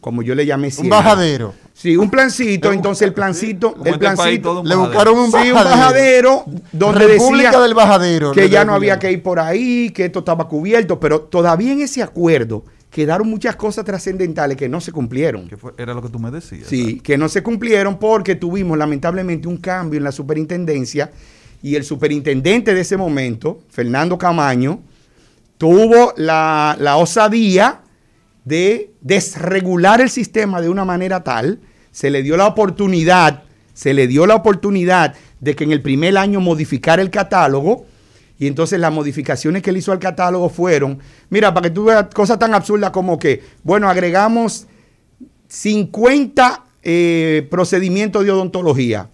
F: como yo le llamé
E: siempre. Un bajadero.
F: Sí, un plancito, entonces el plancito, el este plancito,
E: le buscaron un
F: bajadero, un bajadero donde
E: República del bajadero,
F: que ya no había que ir por ahí, que esto estaba cubierto, pero todavía en ese acuerdo quedaron muchas cosas trascendentales que no se cumplieron.
C: era lo que tú me decías.
F: Sí, que no se cumplieron porque tuvimos lamentablemente un cambio en la superintendencia y el superintendente de ese momento, Fernando Camaño, tuvo la, la osadía de desregular el sistema de una manera tal, se le dio la oportunidad, se le dio la oportunidad de que en el primer año modificara el catálogo y entonces las modificaciones que él hizo al catálogo fueron, mira, para que tú veas cosas tan absurdas como que, bueno, agregamos 50 eh, procedimientos de odontología.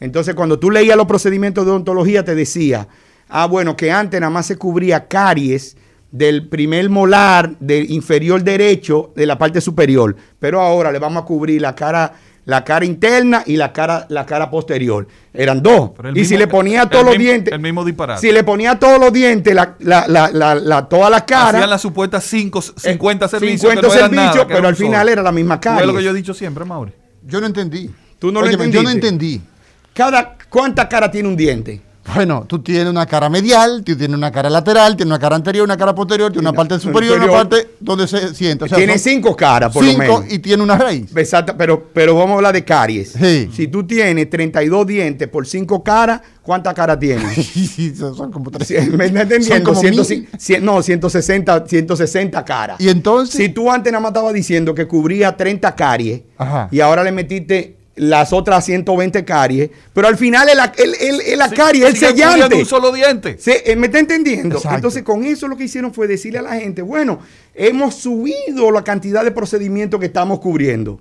F: Entonces, cuando tú leías los procedimientos de odontología, te decía, ah, bueno, que antes nada más se cubría caries del primer molar del inferior derecho de la parte superior, pero ahora le vamos a cubrir la cara la cara interna y la cara, la cara posterior. Eran dos. Y si le ponía todos los dientes.
C: El mismo disparate.
F: Si le ponía todos los dientes, la, la, la, la toda la cara.
C: Hacían las supuestas 50
F: eh, servicios. 50 servicios, pero al final era la misma cara.
C: Es lo que yo he dicho siempre, Mauri.
E: Yo no entendí.
F: Tú no lo entendiste.
E: Yo no entendí.
F: Cada, ¿Cuánta cara tiene un diente?
E: Bueno, tú tienes una cara medial, tú tienes una cara lateral, tienes una cara anterior, una cara posterior, tienes una parte superior y una parte donde se sienta.
F: tiene cinco caras, por lo menos.
E: y tiene una raíz.
F: Exacto, pero, pero vamos a hablar de caries. Si tú tienes 32 dientes por cinco caras, ¿cuántas caras tienes?
E: son como tres.
F: ¿Me estás entendiendo? no, 160, 160 caras.
E: Y entonces.
F: Si tú antes nada más estabas diciendo que cubría 30 caries y ahora le metiste las otras 120 caries, pero al final el, el, el, la carie, el sellante.
C: un solo diente.
F: Se, eh, ¿Me está entendiendo? Entonces, con eso lo que hicieron fue decirle a la gente, bueno, hemos subido la cantidad de procedimientos que estamos cubriendo.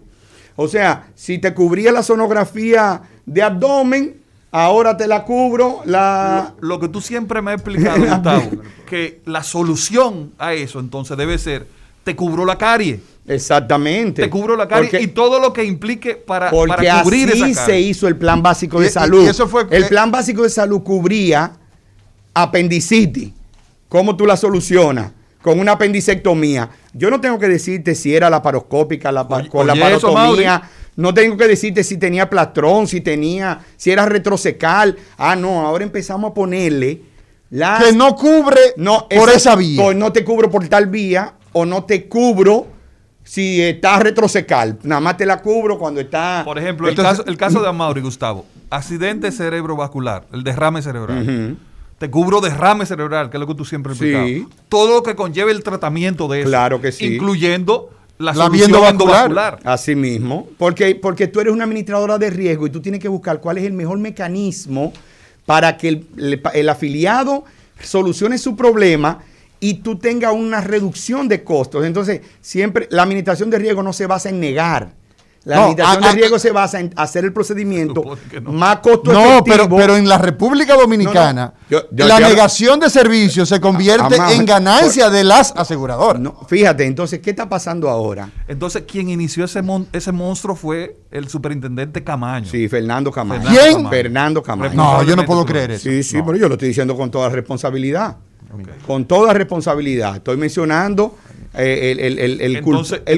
F: O sea, si te cubría la sonografía de abdomen, ahora te la cubro la...
C: Lo, que tú siempre me has explicado, Gustavo, que la solución a eso entonces debe ser, te cubro la carie.
F: Exactamente.
C: Te cubro la carie y todo lo que implique para,
F: porque cubrir así se hizo el plan básico de salud. eso fue, el plan básico de salud cubría apendicitis. ¿Cómo tú la solucionas? Con una apendicectomía. Yo no tengo que decirte si era laparoscópica, la, con la parotomía. No tengo que decirte si tenía plastrón, si tenía, si era retrocecal. Ah, no, ahora empezamos a ponerle
E: las, que no cubre
F: no, por esa, vía. no te cubro por tal vía o no te cubro si está retrocecal. Nada más te la cubro cuando está.
C: Por ejemplo, el, caso, el caso de Amaury, Gustavo. Accidente cerebrovascular, el derrame cerebral. Te cubro derrame cerebral, que es lo que tú siempre has explicado. Todo lo que conlleve el tratamiento de eso.
F: Claro que sí.
C: Incluyendo la, la endovascular.
F: Así mismo. Porque, porque tú eres una administradora de riesgo y tú tienes que buscar cuál es el mejor mecanismo para que el, el afiliado solucione su problema y tú tengas una reducción de costos. Entonces, siempre la administración de riesgo no se basa en negar la limitación de riesgo se basa en hacer el procedimiento más costo
E: No, pero, pero en la República Dominicana, la negación de servicios se convierte en ganancia de las aseguradoras.
F: fíjate, entonces, ¿qué está pasando ahora?
C: Entonces, quien inició ese, ese monstruo fue el superintendente Camaño.
F: Sí, Fernando Camaño.
E: ¿Quién?
F: Fernando Camaño.
E: No, yo no puedo creer eso.
F: Sí, sí, pero yo lo estoy diciendo con toda responsabilidad. Con toda responsabilidad. Estoy mencionando eh, el, el, el,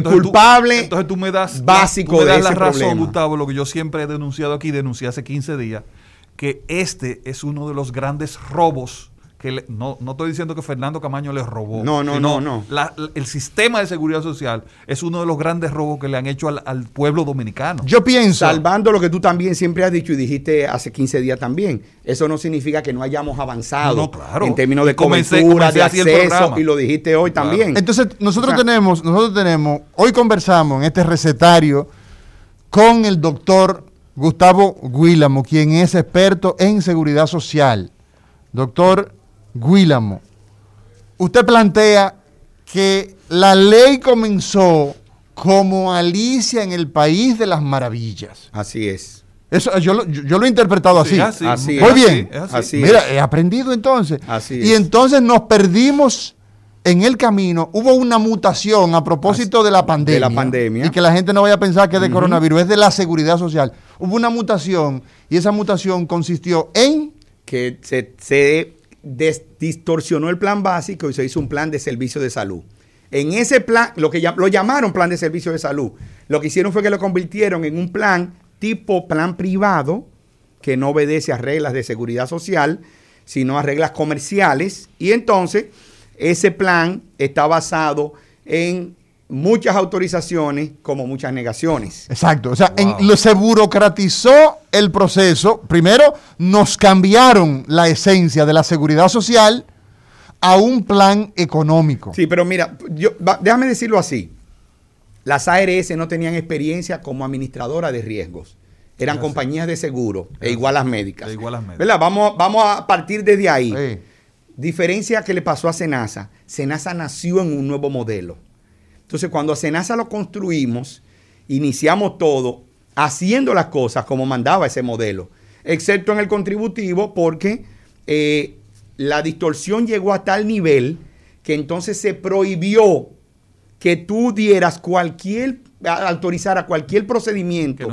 F: culpable
C: entonces tú me das básico la, la razón, Gustavo, lo que yo siempre he denunciado aquí, denuncié hace 15 días, que este es uno de los grandes robos que no, no estoy diciendo que Fernando Camaño les robó.
F: No, no, no, no.
C: el sistema de seguridad social es uno de los grandes robos que le han hecho al, pueblo dominicano.
F: Yo pienso. Salvando lo que tú también siempre has dicho y dijiste hace 15 días también. Eso no significa que no hayamos avanzado en términos de cobertura, de acceso, y lo dijiste hoy también.
E: Entonces, nosotros tenemos, nosotros tenemos, hoy conversamos en este recetario con el doctor Gustavo Guílamo, quien es experto en seguridad social. Doctor, Guílamo, usted plantea que la ley comenzó como Alicia en el País de las Maravillas.
F: Así es.
E: Eso, yo, lo he interpretado así.
F: así,
E: Muy bien. Mira, he aprendido entonces. y entonces nos perdimos en el camino. Hubo una mutación a propósito de la pandemia.
F: De la pandemia.
E: Y que la gente no vaya a pensar que es de coronavirus, es de la seguridad social. Hubo una mutación y esa mutación consistió en...
F: Que se, se distorsionó el plan básico y se hizo un plan de servicio de salud. En ese plan, lo que lo llamaron plan de servicio de salud, lo que hicieron fue que lo convirtieron en un plan tipo plan privado, que no obedece a reglas de seguridad social, sino a reglas comerciales. Y entonces, ese plan está basado en muchas autorizaciones como muchas negaciones.
E: Exacto, o sea, se burocratizó el proceso. Primero, nos cambiaron la esencia de la seguridad social a un plan económico.
F: Sí, pero mira, yo, déjame decirlo así. Las ARS no tenían experiencia como administradora de riesgos. Eran compañías de seguro e igualas médicas. E igualas médicas. Vamos, vamos a partir desde ahí. Diferencia que le pasó a Senasa. Senasa nació en un nuevo modelo entonces, cuando a Senasa lo construimos, iniciamos todo haciendo las cosas como mandaba ese modelo, excepto en el contributivo, porque eh, la distorsión llegó a tal nivel que entonces se prohibió que tú dieras cualquier, autorizar a cualquier procedimiento,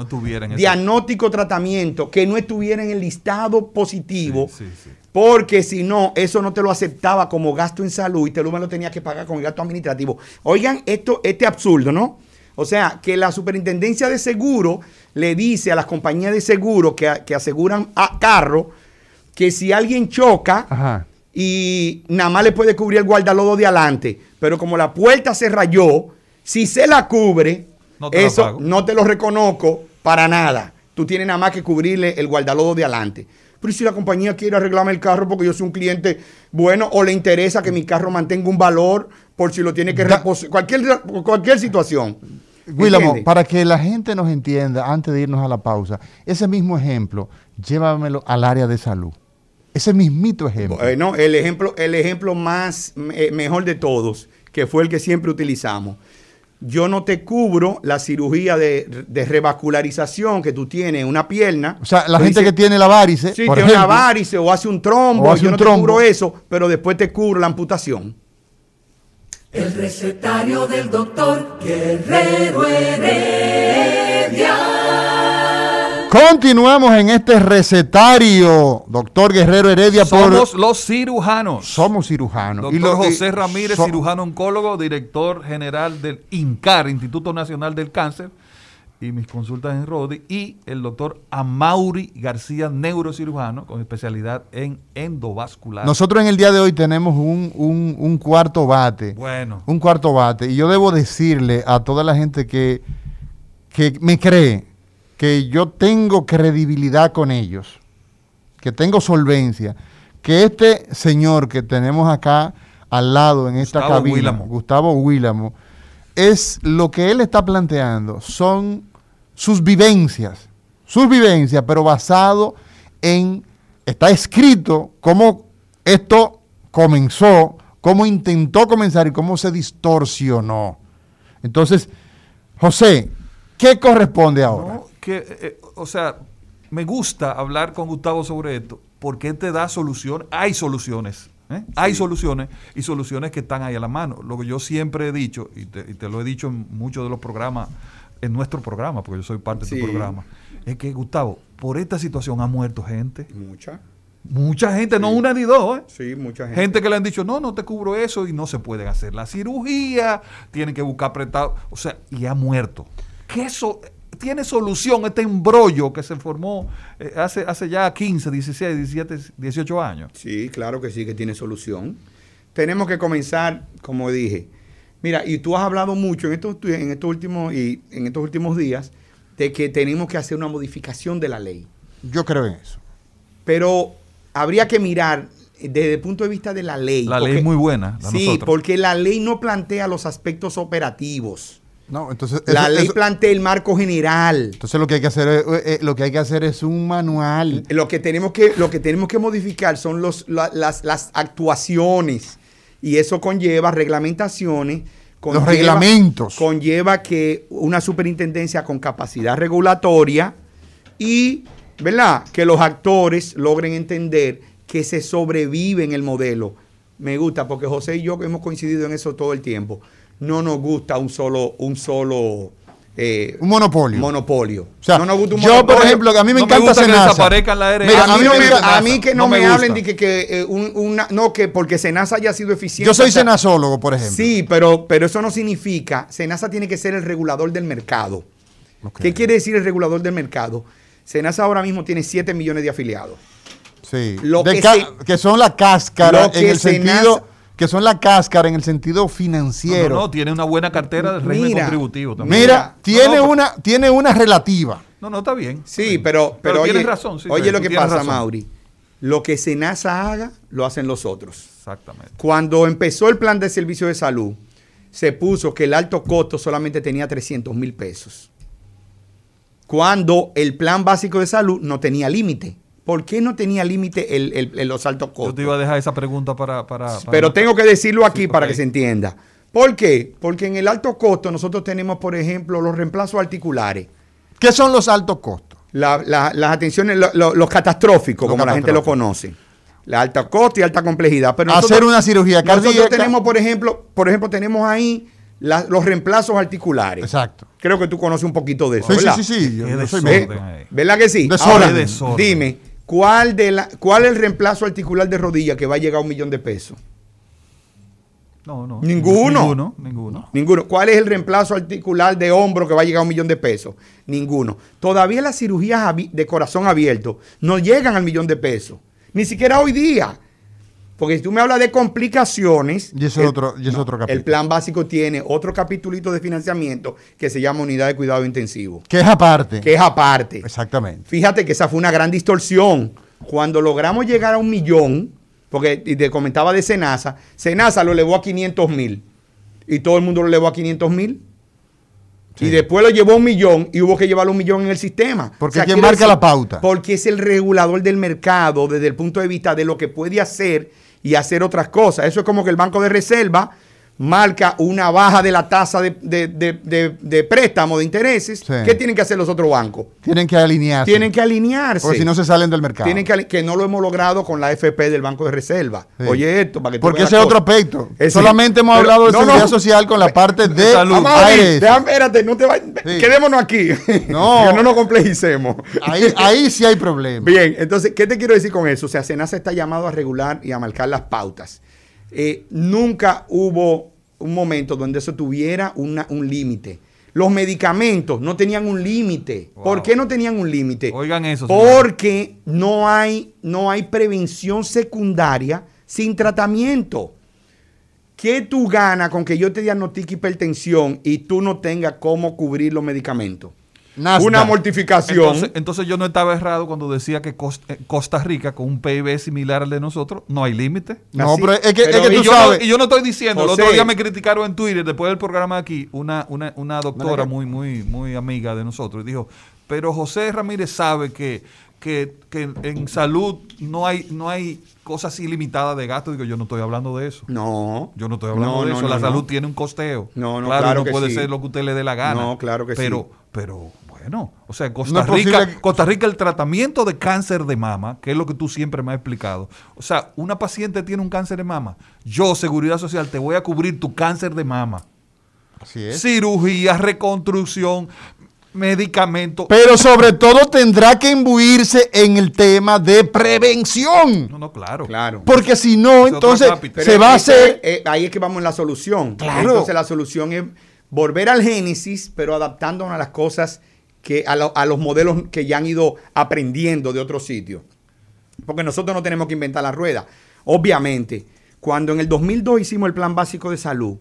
F: diagnóstico, tratamiento, que no estuviera en el listado positivo, porque si no, eso no te lo aceptaba como gasto en salud y te lo, lo tenía que pagar con el gasto administrativo. Oigan, esto, este absurdo, ¿no? O sea, que la superintendencia de seguro le dice a las compañías de seguro que, aseguran a carro que si alguien choca y nada más le puede cubrir el guardalodo de adelante, pero como la puerta se rayó, si se la cubre, eso no te lo reconozco para nada. Tú tienes nada más que cubrirle el guardalodo de adelante. Pero si la compañía quiere arreglarme el carro porque yo soy un cliente bueno o le interesa que mi carro mantenga un valor por si lo tiene que reposar, cualquier, cualquier situación.
E: Willamo, para que la gente nos entienda, antes de irnos a la pausa, ese mismo ejemplo, llévamelo al área de salud. Ese mismito ejemplo.
F: Bueno, el ejemplo, el ejemplo más eh, mejor de todos, que fue el que siempre utilizamos. Yo no te cubro la cirugía de, revascularización que tú tienes en una pierna.
E: O sea, la gente que tiene la varice.
F: Sí, tiene una varice o hace un trombo. yo no te cubro eso, pero después te cubro la amputación.
B: El recetario del doctor Guerrero Heredia.
E: Continuamos en este recetario, doctor Guerrero Heredia.
C: Somos los cirujanos.
E: Somos cirujanos.
C: Doctor José Ramírez, cirujano oncólogo, director general del INCAR, Instituto Nacional del Cáncer y mis consultas en Rodi, y el doctor Amauri García, neurocirujano, con especialidad en endovascular.
E: Nosotros en el día de hoy tenemos un, cuarto bate.
C: Bueno.
E: Un cuarto bate. Y yo debo decirle a toda la gente que, que me cree que yo tengo credibilidad con ellos, que tengo solvencia, que este señor que tenemos acá al lado en esta cabina, Gustavo Willamo, es lo que él está planteando, son sus vivencias, sus vivencias, pero basado en, está escrito cómo esto comenzó, cómo intentó comenzar y cómo se distorsionó. Entonces, José, ¿qué corresponde ahora?
C: Que, eh, o sea, me gusta hablar con Gustavo sobre esto porque él te da solución, hay soluciones. ¿eh? Hay soluciones y soluciones que están ahí a la mano. Lo que yo siempre he dicho, y te, y te lo he dicho en muchos de los programas en nuestro programa, porque yo soy parte de tu programa, es que, Gustavo, por esta situación ha muerto gente.
F: Mucha.
C: Mucha gente, no una ni dos, ¿eh?
F: Sí, mucha gente.
C: Gente que le han dicho, no, no te cubro eso y no se pueden hacer la cirugía, tienen que buscar apretado, o sea, y ha muerto. Que eso tiene solución, este embrollo que se formó eh, hace, hace ya 15, 16, 17, 18 años.
F: Sí, claro que sí, que tiene solución. Tenemos que comenzar, como dije, Mira, y tú has hablado mucho en estos, en estos, últimos, y en estos últimos días de que tenemos que hacer una modificación de la ley.
E: Yo creo en eso.
F: Pero habría que mirar desde el punto de vista de la ley.
C: La ley es muy buena.
F: sí, porque la ley no plantea los aspectos operativos.
E: No, entonces
F: la ley plantea el marco general.
E: Entonces lo que hay que hacer es, eh, eh, lo que hay que hacer es un manual.
F: Lo que tenemos que lo que tenemos que modificar son los, las, las actuaciones y eso conlleva reglamentaciones.
E: Los reglamentos.
F: Conlleva que una superintendencia con capacidad regulatoria y, ¿verdad? Que los actores logren entender que se sobrevive en el modelo. Me gusta porque José y yo hemos coincidido en eso todo el tiempo. No nos gusta un solo, un solo
E: eh, un monopolio.
F: Monopolio.
E: yo, por ejemplo, a mí me encanta Senasa.
F: a, mí que no, me, hablen de que, eh, una, no, que porque Senasa haya sido eficiente.
E: Yo soy senasólogo, por ejemplo.
F: Sí, pero, pero eso no significa. Senasa tiene que ser el regulador del mercado. ¿Qué quiere decir el regulador del mercado? Senasa ahora mismo tiene 7 millones de afiliados.
E: Sí. que, son la cáscara en el sentido que son la cáscara en el sentido financiero. No,
C: no, tiene una buena cartera del régimen contributivo
E: también. Mira, tiene, una, tiene una relativa.
C: No, no, está bien.
F: Sí, pero, pero, oye, tienes razón. oye lo que pasa, Mauri. Lo que Senasa haga, lo hacen los otros.
C: Exactamente.
F: Cuando empezó el plan de servicio de salud, se puso que el alto costo solamente tenía 300 mil pesos. Cuando el plan básico de salud no tenía límite. ¿Por qué no tenía límite el, los altos costos?
C: Yo te iba a dejar esa pregunta para...
F: Pero tengo que decirlo aquí para que se entienda. ¿Por qué? Porque en el alto costo nosotros tenemos, por ejemplo, los reemplazos articulares.
E: ¿Qué son los altos costos?
F: las atenciones, los catastróficos, como la gente lo conoce. La alta costo y alta complejidad.
E: Pero Hacer una cirugía cardíaca.
F: Nosotros tenemos, por ejemplo, por ejemplo, tenemos ahí los reemplazos articulares.
E: Exacto.
F: Creo que tú conoces un poquito de eso,
E: sí,
F: ¿verdad?
E: Sí, sí, sí.
F: Yo, soy ¿Verdad que sí? Ahora, dime, ¿Cuál, de la, ¿Cuál es el reemplazo articular de rodilla que va a llegar a un millón de pesos?
C: No, no.
F: Ninguno.
C: Ninguno, ninguno.
F: Ninguno. ¿Cuál es el reemplazo articular de hombro que va a llegar a un millón de pesos? Ninguno. Todavía las cirugías de corazón abierto no llegan al millón de pesos. Ni siquiera hoy día. Porque si tú me hablas de complicaciones.
E: Y es, otro, y otro capítulo.
F: El plan básico tiene otro capitulito de financiamiento que se llama unidad de cuidado intensivo.
E: Que es aparte.
F: Que es aparte.
E: Exactamente.
F: Fíjate que esa fue una gran distorsión. Cuando logramos llegar a un millón, porque te comentaba de Senasa, Senasa lo elevó a 500 mil. Y todo el mundo lo elevó a 500 mil. Y después lo llevó a un millón y hubo que llevarlo un millón en el sistema.
E: Porque quien marca la pauta.
F: Porque es el regulador del mercado desde el punto de vista de lo que puede hacer y hacer otras cosas. Eso es como que el Banco de Reserva marca una baja de la tasa de, de, préstamo de intereses, ¿qué tienen que hacer los otros bancos?
E: Tienen que alinearse.
F: Tienen que alinearse.
E: Porque si no se salen del mercado.
F: Tienen que, que no lo hemos logrado con la FP del Banco de Reserva. Oye, esto,
E: para que Porque ese es otro aspecto. Solamente hemos hablado de seguridad social con la parte de
F: salud. espérate, no te vayas. Quedémonos aquí. No. que no nos complejicemos.
E: Ahí, ahí sí hay problemas.
F: Bien, entonces, ¿qué te quiero decir con eso? O sea, SENASA está llamado a regular y a marcar las pautas. Eh, nunca hubo un momento donde eso tuviera un límite. Los medicamentos no tenían un límite. ¿Por qué no tenían un límite?
C: Oigan eso.
F: Porque no hay, no hay prevención secundaria sin tratamiento. ¿Qué tú ganas con que yo te diagnostique hipertensión y tú no tengas cómo cubrir los medicamentos? Una mortificación.
C: Entonces, yo no estaba errado cuando decía que eh, Costa, Rica, con un PIB similar al de nosotros, no hay límite.
E: No, pero es que,
C: tú y, yo No, y yo no estoy diciendo, el otro día me criticaron en Twitter, después del programa de aquí, una, una, doctora muy, muy, muy amiga de nosotros, y dijo, pero José Ramírez sabe que, que, en salud no hay, no hay cosas ilimitadas de gasto. Digo, yo no estoy hablando de eso.
F: No.
C: Yo no estoy hablando de eso. la salud tiene un costeo.
F: No, no,
C: claro, no puede ser lo que usted le dé la gana.
F: No, claro que
C: pero, sí. Pero bueno, o sea, Costa Rica, Costa Rica el tratamiento de cáncer de mama, que es lo que tú siempre me has explicado. O sea, una paciente tiene un cáncer de mama. Yo, Seguridad Social, te voy a cubrir tu cáncer de mama.
E: Así es.
C: Cirugía, reconstrucción, medicamento.
E: Pero sobre todo tendrá que imbuirse en el tema de prevención.
C: No, no, claro.
F: Claro.
E: Porque si no, entonces se va a hacer.
F: Eh, ahí es que vamos en la solución.
E: Claro.
F: Entonces la solución es volver al génesis, pero adaptándonos a las cosas que a, los modelos que ya han ido aprendiendo de otros sitios. Porque nosotros no tenemos que inventar la rueda. Obviamente, cuando en el 2002 hicimos el plan básico de salud,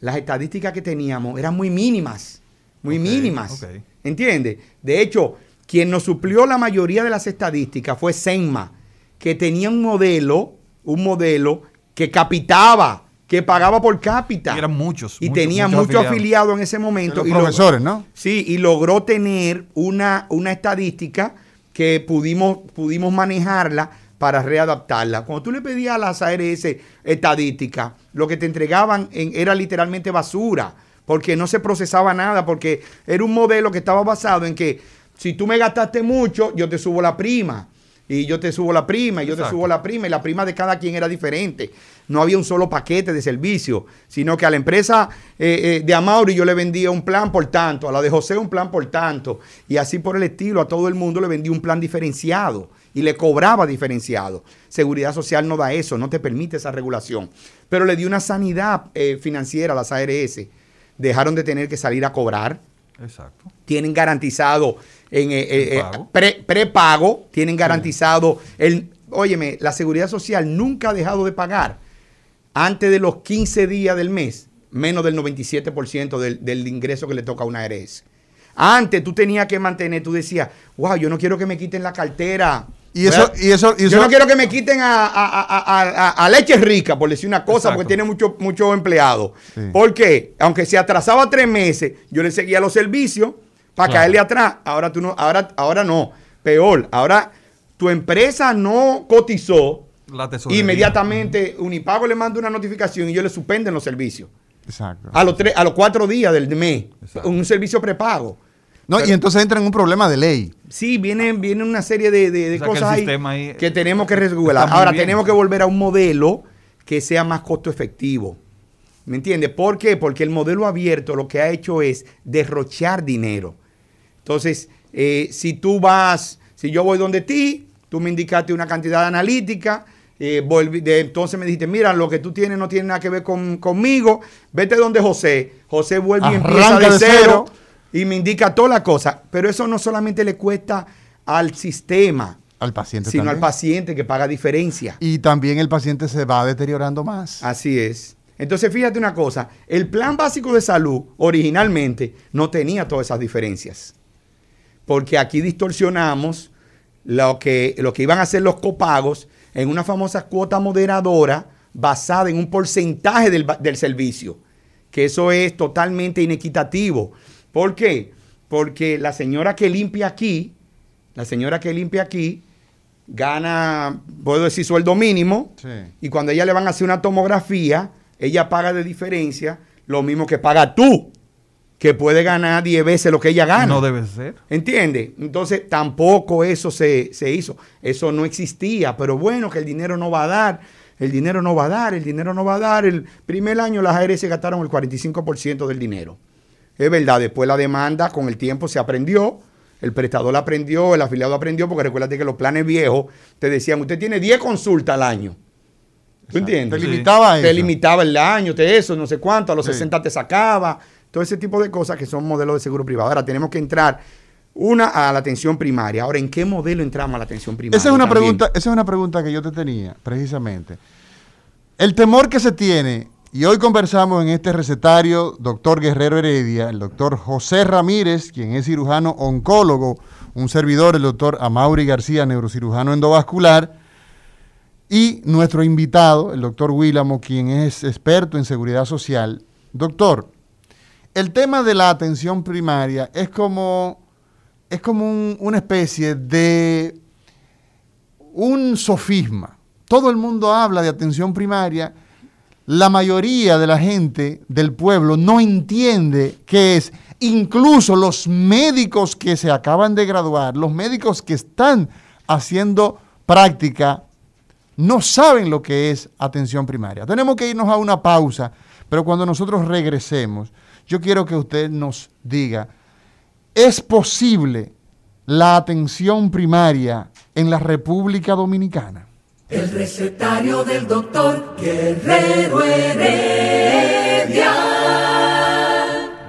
F: las estadísticas que teníamos eran muy mínimas, muy mínimas. Okay. ¿Entiendes? De hecho, quien nos suplió la mayoría de las estadísticas fue Senma, que tenía un modelo, un modelo que capitaba que pagaba por cápita.
C: Y eran muchos.
F: Y tenía muchos afiliados. en ese momento.
E: y profesores, ¿no?
F: Sí, y logró tener una, una estadística que pudimos, pudimos manejarla para readaptarla. Cuando tú le pedías a las ARS estadística, lo que te entregaban era literalmente basura, porque no se procesaba nada, porque era un modelo que estaba basado en que si tú me gastaste mucho, yo te subo la prima y yo te subo la prima, y yo te subo la prima, y la prima de cada quien era diferente. No había un solo paquete de servicio, sino que a la empresa eh, eh, de Amauri yo le vendía un plan por tanto, a la de José un plan por tanto, y así por el estilo, a todo el mundo le vendía un plan diferenciado y le cobraba diferenciado. Seguridad Social no da eso, no te permite esa regulación, pero le dio una sanidad eh, financiera a las ARS. Dejaron de tener que salir a cobrar.
C: Exacto.
F: Tienen garantizado en eh, eh, eh, prepago, tienen garantizado el, óyeme, la seguridad social nunca ha dejado de pagar antes de los 15 días del mes, menos del 97% del, del ingreso que le toca a una ARS. Antes tú tenías que mantener, tú decías, wow, yo no quiero que me quiten la cartera.
E: Y eso, y eso,
F: Yo no quiero que me quiten a, leche rica, por decir una cosa, porque tiene muchos mucho empleados. ¿Por qué? Aunque se atrasaba tres meses, yo le seguía los servicios para caerle atrás. Ahora tú no, ahora, ahora no. Peor, ahora tu empresa no cotizó. inmediatamente Unipago le manda una notificación y ellos le suspenden los servicios.
E: Exacto.
F: A los, tres, a los cuatro días del mes. Un servicio prepago.
E: No, y entonces entra en un problema de ley.
F: Sí, viene, viene una serie de, cosas ahí, que tenemos que regular. Ahora tenemos que volver a un modelo que sea más costo efectivo. ¿Me entiendes? ¿Por qué? Porque el modelo abierto lo que ha hecho es derrochar dinero. Entonces, eh, si tú vas, si yo voy donde ti, tú me indicaste una cantidad analítica, eh, entonces me dijiste, mira, lo que tú tienes no tiene nada que ver conmigo, vete donde José. José vuelve y empieza de, cero, y me indica toda la cosa. Pero eso no solamente le cuesta al sistema,
E: al paciente
F: sino al paciente que paga diferencia.
E: Y también el paciente se va deteriorando más.
F: Así es. Entonces, fíjate una cosa, el plan básico de salud originalmente no tenía todas esas diferencias porque aquí distorsionamos lo que, lo que iban a ser los copagos en una famosa cuota moderadora basada en un porcentaje del, servicio, que eso es totalmente inequitativo, ¿Por qué? Porque la señora que limpia aquí, la señora que limpia aquí, gana, puedo decir, sueldo mínimo. Y cuando ella le van a hacer una tomografía, ella paga de diferencia lo mismo que paga tú, que puede ganar 10 veces lo que ella gana.
C: No debe ser.
F: ¿Entiendes? Entonces tampoco eso se, se hizo. Eso no existía. Pero bueno, que el dinero no va a dar. El dinero no va a dar, el dinero no va a dar. El primer año las ARS gastaron el 45% del dinero. Es verdad, después la demanda con el tiempo se aprendió el prestador aprendió, el afiliado aprendió, porque recuérdate que los planes viejos te decían, usted tiene 10 consultas al año. ¿Tú entiendes?
E: Te limitaba
F: Te limitaba el año, te eso, no sé cuánto, a los 60 te sacaba. Todo ese tipo de cosas que son modelos de seguro privado. Ahora tenemos que entrar una a la atención primaria. Ahora, ¿en qué modelo entramos a la atención primaria?
E: Esa es una, pregunta, esa es una pregunta que yo te tenía, precisamente. El temor que se tiene y hoy conversamos en este recetario, doctor Guerrero Heredia, el doctor José Ramírez, quien es cirujano oncólogo, un servidor, el doctor Amaury García, neurocirujano endovascular, y nuestro invitado, el doctor Willamo, quien es experto en seguridad social. Doctor, el tema de la atención primaria es como, es como una especie de un sofisma. Todo el mundo habla de atención primaria la mayoría de la gente del pueblo no entiende qué es. Incluso los médicos que se acaban de graduar, los médicos que están haciendo práctica, no saben lo que es atención primaria. Tenemos que irnos a una pausa, pero cuando nosotros regresemos, yo quiero que usted nos diga, ¿es posible la atención primaria en la República Dominicana?
B: El recetario del doctor Guerrero Heredia.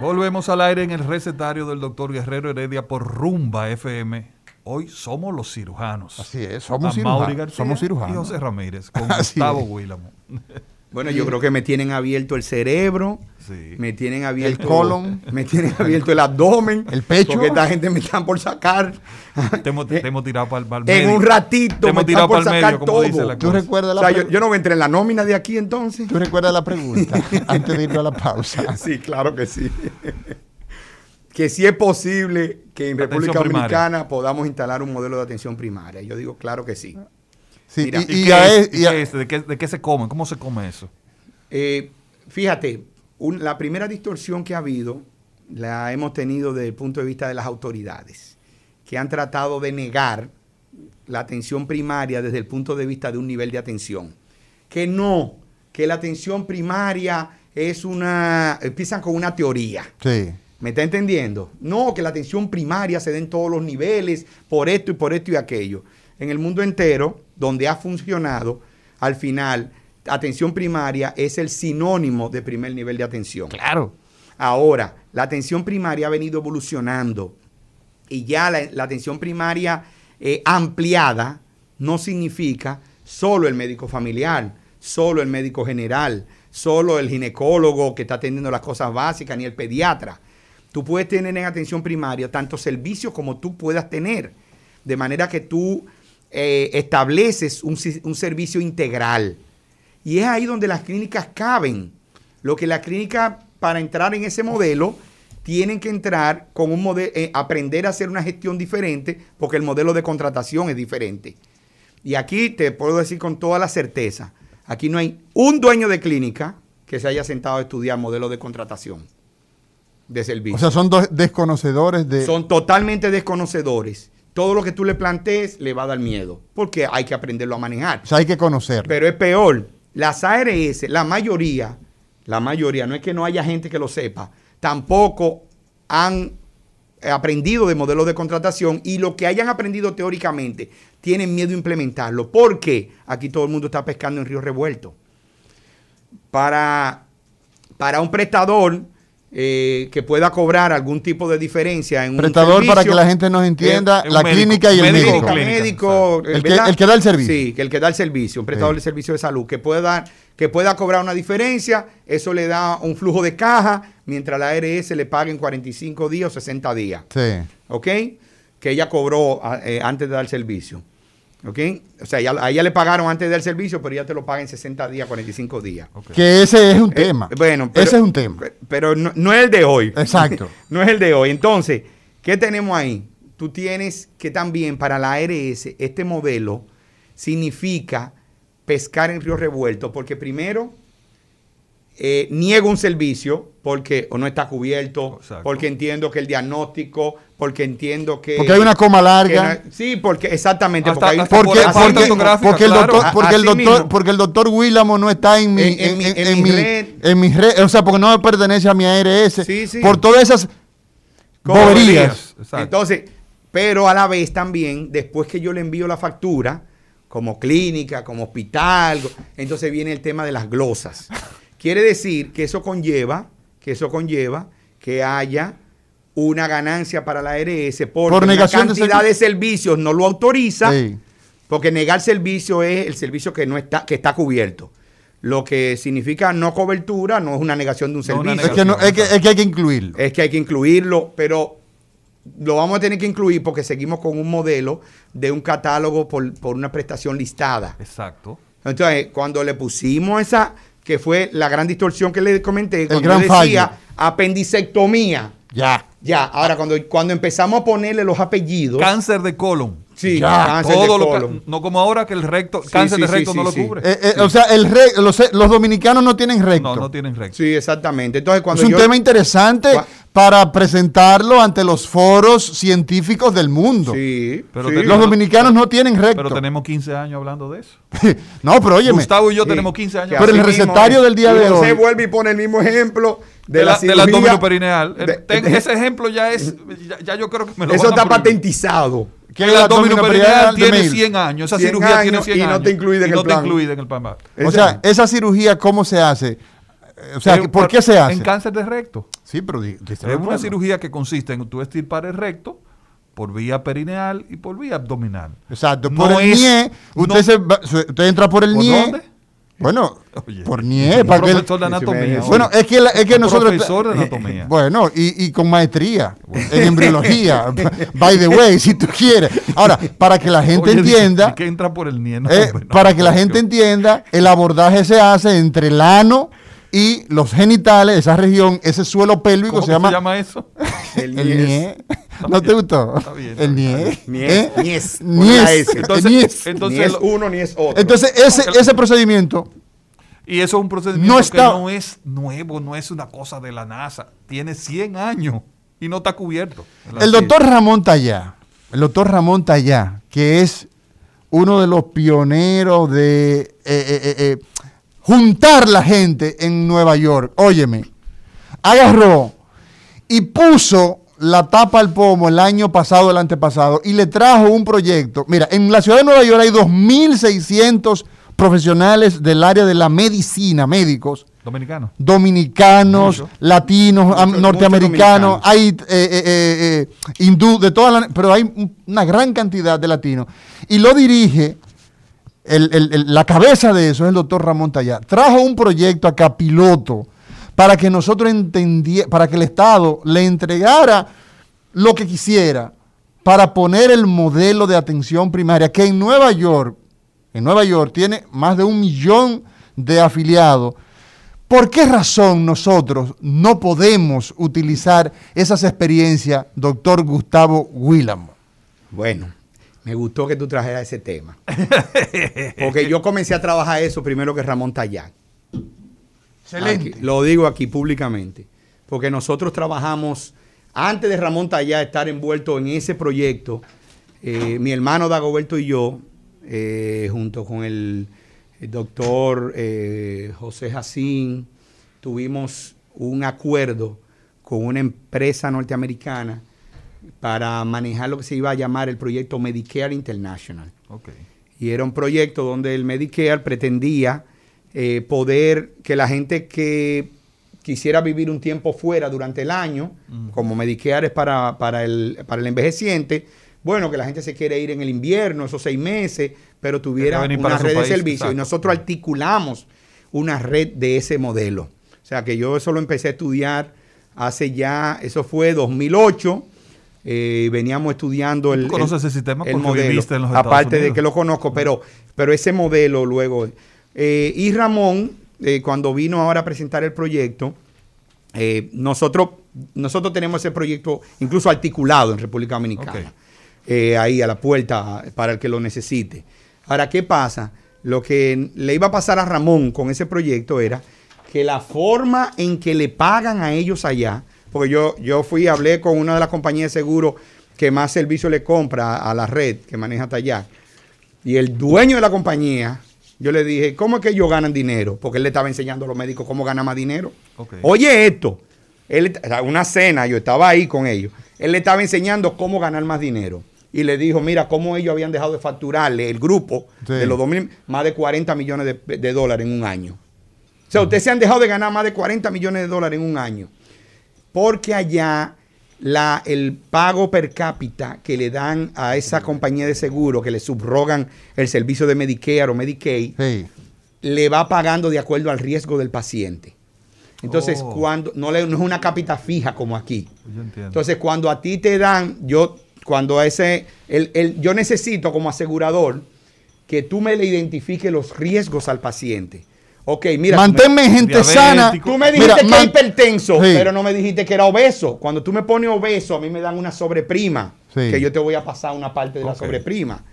C: Volvemos al aire en el recetario del doctor Guerrero Heredia por Rumba FM. Hoy somos los cirujanos.
E: Así es, somos cirujanos.
C: somos cirujanos. Y José Ramírez con Gustavo Willamo.
F: Bueno, yo creo que me tienen abierto el cerebro, me tienen abierto
E: el colon,
F: me tienen abierto el abdomen,
E: el pecho,
F: porque esta gente me están por sacar.
C: Te hemos, tirado para el,
F: medio. En un ratito
C: me están por sacar todo.
E: ¿Tú recuerdas
F: la o sea, yo, no voy a entrar en la nómina de aquí entonces.
E: ¿Tú recuerdas la pregunta antes de ir a la pausa?
F: Sí, claro que sí. que si es posible que en República Dominicana podamos instalar un modelo de atención primaria. Yo digo, claro que sí
C: y, ¿De, qué, se come? ¿Cómo se come eso?
F: Eh, fíjate, la primera distorsión que ha habido la hemos tenido desde el punto de vista de las autoridades, que han tratado de negar la atención primaria desde el punto de vista de un nivel de atención. Que no, que la atención primaria es una, empiezan con una teoría.
E: Sí.
F: ¿Me está entendiendo? No, que la atención primaria se den todos los niveles, por esto y por esto y aquello en el mundo entero donde ha funcionado, al final, atención primaria es el sinónimo de primer nivel de atención.
E: Claro.
F: Ahora, la atención primaria ha venido evolucionando y ya la, atención primaria eh, ampliada no significa solo el médico familiar, solo el médico general, solo el ginecólogo que está atendiendo las cosas básicas, ni el pediatra. Tú puedes tener en atención primaria tantos servicios como tú puedas tener, de manera que tú eh, estableces un, servicio integral. Y es ahí donde las clínicas caben. Lo que la clínica, para entrar en ese modelo, tienen que entrar con un modelo, eh, aprender a hacer una gestión diferente, porque el modelo de contratación es diferente. Y aquí te puedo decir con toda la certeza, aquí no hay un dueño de clínica que se haya sentado a estudiar modelo de contratación de servicio.
E: O sea, son dos desconocedores de...
F: Son totalmente desconocedores todo lo que tú le plantees le va a dar miedo, porque hay que aprenderlo a manejar.
E: O sea, hay que conocer.
F: Pero es peor, las ARS, la mayoría, la mayoría, no es que no haya gente que lo sepa, tampoco han aprendido de modelos de contratación y lo que hayan aprendido teóricamente tienen miedo a implementarlo. porque Aquí todo el mundo está pescando en río revuelto. Para, para un prestador, eh, que pueda cobrar algún tipo de diferencia en
E: Prestador un para que la gente nos entienda, la clínica y el médico.
F: médico
E: el, que, el, que, da el servicio.
F: Sí, el que da el servicio, un prestador de servicio de salud, que pueda, que pueda cobrar una diferencia, eso le da un flujo de caja, mientras la ARS le pague en 45 días o 60 días.
E: Sí.
F: ¿Ok? Que ella cobró eh, antes de dar servicio. ¿Ok? O sea, ya, a ella le pagaron antes del servicio, pero ya te lo pagan en 60 días, 45 días.
E: Que ese es un eh, tema. bueno, ese es un tema.
F: Pero no, es el de hoy.
E: Exacto.
F: no es el de hoy. Entonces, ¿qué tenemos ahí? Tú tienes que también para la ARS, este modelo significa pescar en río revuelto, porque primero eh, niego un servicio porque o no está cubierto, porque entiendo que el diagnóstico, porque entiendo que...
E: Porque hay una coma larga.
F: sí, porque exactamente.
E: porque, hay, porque, porque, el doctor, porque, el doctor, porque el doctor Willamo no está en mi, en, en, mi, red. En mi red. O sea, porque no me pertenece a mi ARS. Sí, sí. Por todas esas boberías.
F: Entonces, pero a la vez también, después que yo le envío la factura, como clínica, como hospital, entonces viene el tema de las glosas. Quiere decir que eso conlleva, que eso conlleva que haya una ganancia para la ARS porque Por negación la cantidad de, servicios no lo autoriza, porque negar servicio es el servicio que no está, que está cubierto. Lo que significa no cobertura no es una negación de un servicio.
E: Es, que es, que hay que incluirlo.
F: Es que hay que incluirlo, pero lo vamos a tener que incluir porque seguimos con un modelo de un catálogo por, por una prestación listada.
C: Exacto.
F: Entonces, cuando le pusimos esa, que fue la gran distorsión que le comenté, cuando decía apendicectomía.
E: Ya.
F: Ya, ahora cuando, cuando empezamos a ponerle los apellidos.
C: Cáncer de colon.
F: Sí, cáncer
C: de colon. no como ahora que el recto, cáncer de recto no lo cubre.
E: Eh, eh, o sea, el los, los, dominicanos no tienen recto.
C: No, no tienen recto.
F: Sí, exactamente. Entonces, cuando
E: es un tema interesante para presentarlo ante los foros científicos del mundo.
F: Sí,
E: pero los dominicanos no tienen recto.
C: Pero tenemos 15 años hablando de eso.
E: no, pero óyeme.
C: Gustavo y yo tenemos 15 años.
E: Pero el recetario del día de hoy.
F: Se vuelve y pone el mismo ejemplo
C: de, la, del abdomen perineal. ese ejemplo ya es, ya, yo creo que me lo
F: Eso está patentizado.
C: Que el abdomen perineal tiene 100 años. Esa cirugía tiene 100
F: años. Y no te incluye en, el, plan.
C: en el plan.
E: O sea, esa cirugía, ¿cómo se hace? O sea, ¿por qué se hace?
C: En cáncer de recto.
E: Sí, pero...
C: es una cirugía que consiste en tú estirpar el recto por vía perineal y por vía abdominal.
E: Exacto. Por el NIE, usted, usted entra por el ¿Por NIE. ¿Dónde? Bueno, por NIE.
C: Para profesor de anatomía.
E: Bueno, es que, es que nosotros.
C: Profesor de anatomía.
E: Bueno, y, y con maestría en embriología. by the way, si tú quieres. Ahora, para que la gente entienda.
C: que entra por el NIE.
E: Eh, para que la gente entienda, el abordaje se hace entre el ano y los genitales, esa región, ese suelo pélvico
C: se
E: llama.
C: se llama eso?
E: El, NIE. ¿No te gustó? el NIE.
F: NIE.
E: Nies. Nies.
C: Entonces, entonces
F: uno ni es otro.
E: Entonces, ese, ese procedimiento.
C: Y eso es un procedimiento que no es nuevo, no es una cosa de la NASA. Tiene 100 años y no está cubierto.
E: El doctor Ramón Tallá, el doctor Ramón Tallá, que es uno de los pioneros de eh, eh, eh, juntar la gente en Nueva York. Óyeme, agarró y puso la tapa al pomo el año pasado, el antepasado, y le trajo un proyecto. Mira, en la ciudad de Nueva York hay 2.600 profesionales del área de la medicina, médicos.
C: Dominicanos.
E: Dominicanos, latinos, norteamericanos, hay eh, eh, eh, hindú, de todas las, pero hay una gran cantidad de latinos. Y lo dirige la cabeza de eso es el doctor Ramón Tallá. Trajo un proyecto acá piloto para que nosotros entendiéramos, para que el Estado le entregara lo que quisiera para poner el modelo de atención primaria que en Nueva York, en Nueva York tiene más de un millón de afiliados. ¿Por qué razón nosotros no podemos utilizar esas experiencias, doctor Gustavo Willamo?
F: Bueno, me gustó que tú trajeras ese tema. Porque yo comencé a trabajar eso primero que Ramón Tallán.
E: Excelente.
F: lo digo aquí públicamente. Porque nosotros trabajamos, antes de Ramón Tallá estar envuelto en ese proyecto, eh, mi hermano Dagoberto y yo, eh, junto con el, doctor eh, José Jacín, tuvimos un acuerdo con una empresa norteamericana para manejar lo que se iba a llamar el proyecto Medicare International. Y era un proyecto donde el Medicare pretendía eh, poder que la gente que quisiera vivir un tiempo fuera durante el año, como Medicare es para, para, el, para el envejeciente, bueno, que la gente se quiere ir en el invierno, esos seis meses, pero tuviera una red de servicio. Y nosotros articulamos una red de ese modelo. O sea que yo eso lo empecé a estudiar hace ya, eso fue 2008 eh, veníamos estudiando el,
C: conoces ese sistema
F: el modelo, en los aparte de que lo conozco, pero, pero ese modelo luego. Eh, y Ramón, eh, cuando vino ahora a presentar el proyecto, nosotros, nosotros tenemos ese proyecto incluso articulado en República Dominicana, ahí a la puerta para el que lo necesite. Ahora, ¿qué pasa? Lo que le iba a pasar a Ramón con ese proyecto era que la forma en que le pagan a ellos allá, porque yo, yo fui y hablé con una de las compañías de seguro que más servicio le compra a la red que maneja allá. Y el dueño de la compañía, yo le dije, ¿cómo es que ellos ganan dinero? Porque él le estaba enseñando a los médicos cómo ganar más dinero. Oye esto, él, una cena, yo estaba ahí con ellos, él le estaba enseñando cómo ganar más dinero. Y le dijo, mira, cómo ellos habían dejado de facturarle el grupo de los 2000, más de 40 millones de, de, dólares en un año. O sea, ustedes se han dejado de ganar más de 40 millones de dólares en un año porque allá la, el pago per cápita que le dan a esa compañía de seguro, que le subrogan el servicio de Medicare o Medicaid, le va pagando de acuerdo al riesgo del paciente. Entonces, oh. cuando no, le, no es una cápita fija como aquí. Entonces, cuando a ti te dan, yo, cuando a ese, el, el, yo necesito como asegurador que tú me le identifiques los riesgos al paciente. Ok, mira.
E: Manténme gente sana.
F: Tú me dijiste que era hipertenso, pero no me dijiste que era obeso. Cuando tú me pones obeso, a mí me dan una sobreprima. Que yo te voy a pasar una parte de la sobreprima.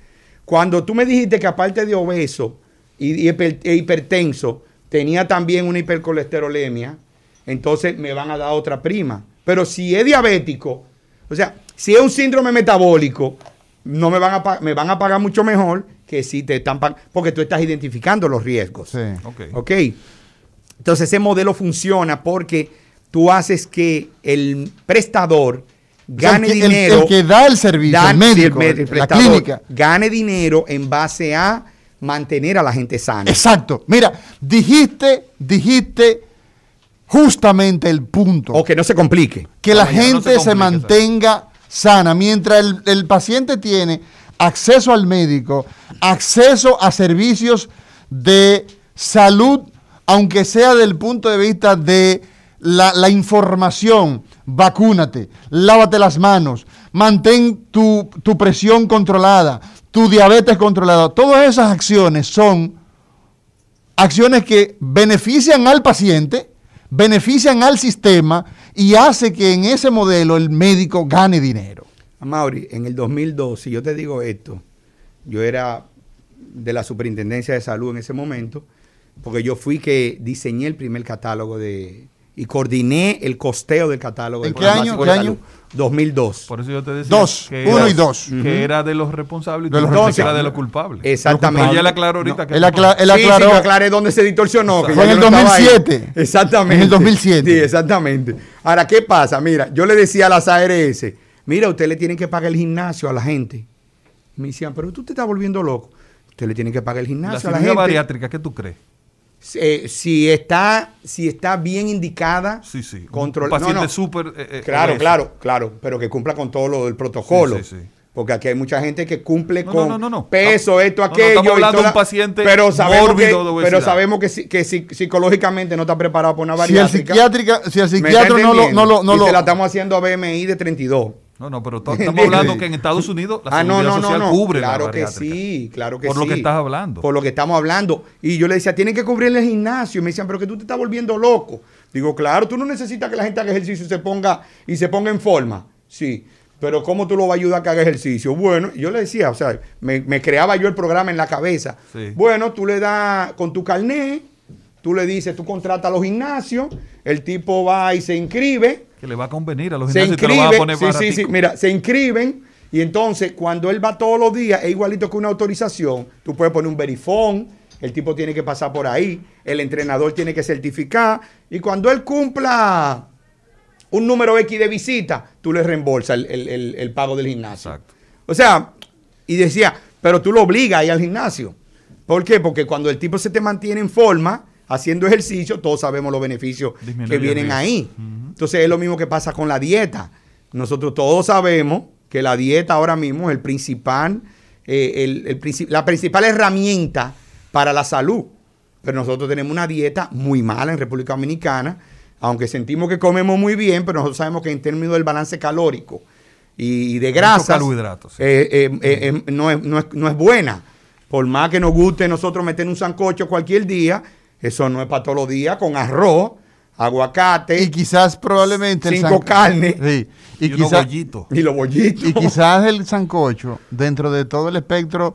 F: Cuando tú me dijiste que aparte de obeso y, e hipertenso, tenía también una hipercolesterolemia, entonces me van a dar otra prima. Pero si es diabético, o sea, si es un síndrome metabólico, no me van a, me van a pagar mucho mejor que si te están porque tú estás identificando los riesgos. Sí. ok. Entonces ese modelo funciona porque tú haces que el prestador gane dinero.
E: El, que da el servicio, el médico, la clínica.
F: Gane dinero en base a mantener a la gente sana.
E: Exacto. Mira, dijiste, dijiste justamente el punto.
F: O que no se complique.
E: Que la gente se, mantenga sana. Mientras el paciente tiene acceso al médico, acceso a servicios de salud, aunque sea del punto de vista de la, información, vacúnate, lávate las manos, mantén tu, tu presión controlada, tu diabetes controlada. Todas esas acciones son acciones que benefician al paciente, benefician al sistema y hace que en ese modelo el médico gane dinero.
F: Mauri, en el 2002, si yo te digo esto, yo era de la Superintendencia de Salud en ese momento, porque yo fui que diseñé el primer catálogo de y coordiné el costeo del catálogo.
E: ¿En qué año? ¿Qué año?
F: 2002.
C: Por eso yo te decía
E: dos, uno y dos.
C: Que era de los responsables
E: y de los
C: era de los culpables.
F: Exactamente.
C: Le aclaró ahorita que...
E: Él, aclaró, él aclaró.
F: Sí, aclaré dónde se distorsionó.
E: Fue en el 2007.
F: Exactamente.
E: En el 2007.
F: Sí, exactamente. Ahora, ¿qué pasa? Mira, yo le decía a las ARS, mira, usted le tienen que pagar el gimnasio a la gente. Me decían, pero tú te estás volviendo loco. Usted le tiene que pagar el gimnasio a la gente.
C: bariátrica, ¿qué tú crees?
F: Eh, si está si está bien indicada,
C: sí, sí.
F: Control,
C: un paciente súper... Eh,
F: eh, claro, claro, claro, pero que cumpla con todo lo del protocolo. Sí, sí, Porque aquí hay mucha gente que cumple con peso, esto, aquello.
C: estamos hablando de un paciente
F: pero sabemos que, Pero sabemos que, que, psicológicamente no está preparado para una bariátrica.
E: Si el, si el psiquiatra no lo... No lo, no
F: y
E: lo,
F: se la estamos haciendo a BMI de 32.
C: No, no, pero estamos hablando que en Estados Unidos la ah, seguridad social cubre
F: claro que sí, claro que
C: sí. Por lo que estás hablando.
F: Por lo que estamos hablando. Y yo le decía, tienen que cubrir el gimnasio. Y me decían, pero que tú te estás volviendo loco. Digo, claro, tú no necesitas que la gente haga ejercicio y se ponga, y se ponga en forma. Sí. Pero ¿cómo tú lo vas a ayudar a que haga ejercicio? Bueno, yo le decía, o sea, me, creaba yo el programa en la cabeza. Bueno, tú le das con tu carnet, tú le dices, tú contratas a los gimnasios, el tipo va y se inscribe
C: que le va a convenir a los
F: gimnasios y te lo a poner sí, sí, sí, mira, se inscriben y entonces cuando él va todos los días es igualito que una autorización. Tú puedes poner un verifón, el tipo tiene que pasar por ahí, el entrenador tiene que certificar y cuando él cumpla un número X de visita, tú le reembolsas el, pago del gimnasio. Exacto. O sea, y decía, pero tú lo obligas a ir al gimnasio. ¿Por qué? Porque cuando el tipo se te mantiene en forma, haciendo ejercicio, todos sabemos los beneficios que vienen ahí. Entonces es lo mismo que pasa con la dieta. Nosotros todos sabemos que la dieta ahora mismo es el principal, eh, la principal herramienta para la salud. Pero nosotros tenemos una dieta muy mala en República Dominicana, aunque sentimos que comemos muy bien, pero nosotros sabemos que en términos del balance calórico y de grasas, no, es, buena. Por más que nos guste nosotros meter un sancocho cualquier día, eso no es para todos los días, con arroz, aguacate.
E: Y quizás probablemente.
F: Cinco carnes.
E: Sí.
C: Y, quizás, y
F: los bollitos.
E: Y quizás el sancocho, dentro de todo el espectro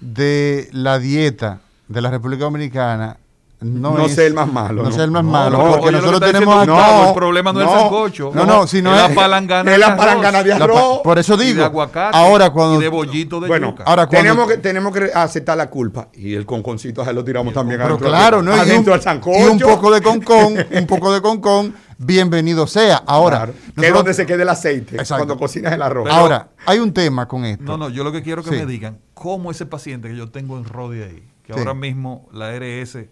E: de la dieta de la República Dominicana,
F: no, sé el más malo.
E: No, sé el más malo. porque
C: nosotros tenemos
E: No,
C: el problema no, es el sancocho.
E: No, no, sino es
C: la palangana
F: de la palangana de arroz.
E: por eso digo.
C: de aguacate.
E: Ahora cuando.
C: Y de bollito de
F: bueno,
C: yuca.
F: Ahora tenemos, que, tenemos que aceptar la culpa. Y el conconcito se lo tiramos también
E: Pero claro, ¿no?
F: Adentro al sancocho.
E: Y un poco de concón, un poco de concón, bienvenido sea. Ahora.
F: Claro, que es donde se quede el aceite cuando cocinas el arroz.
E: Ahora, hay un tema con esto.
C: No, no, yo lo que quiero que me digan, ¿cómo ese paciente que yo tengo en Rodi ahí, que ahora mismo la RS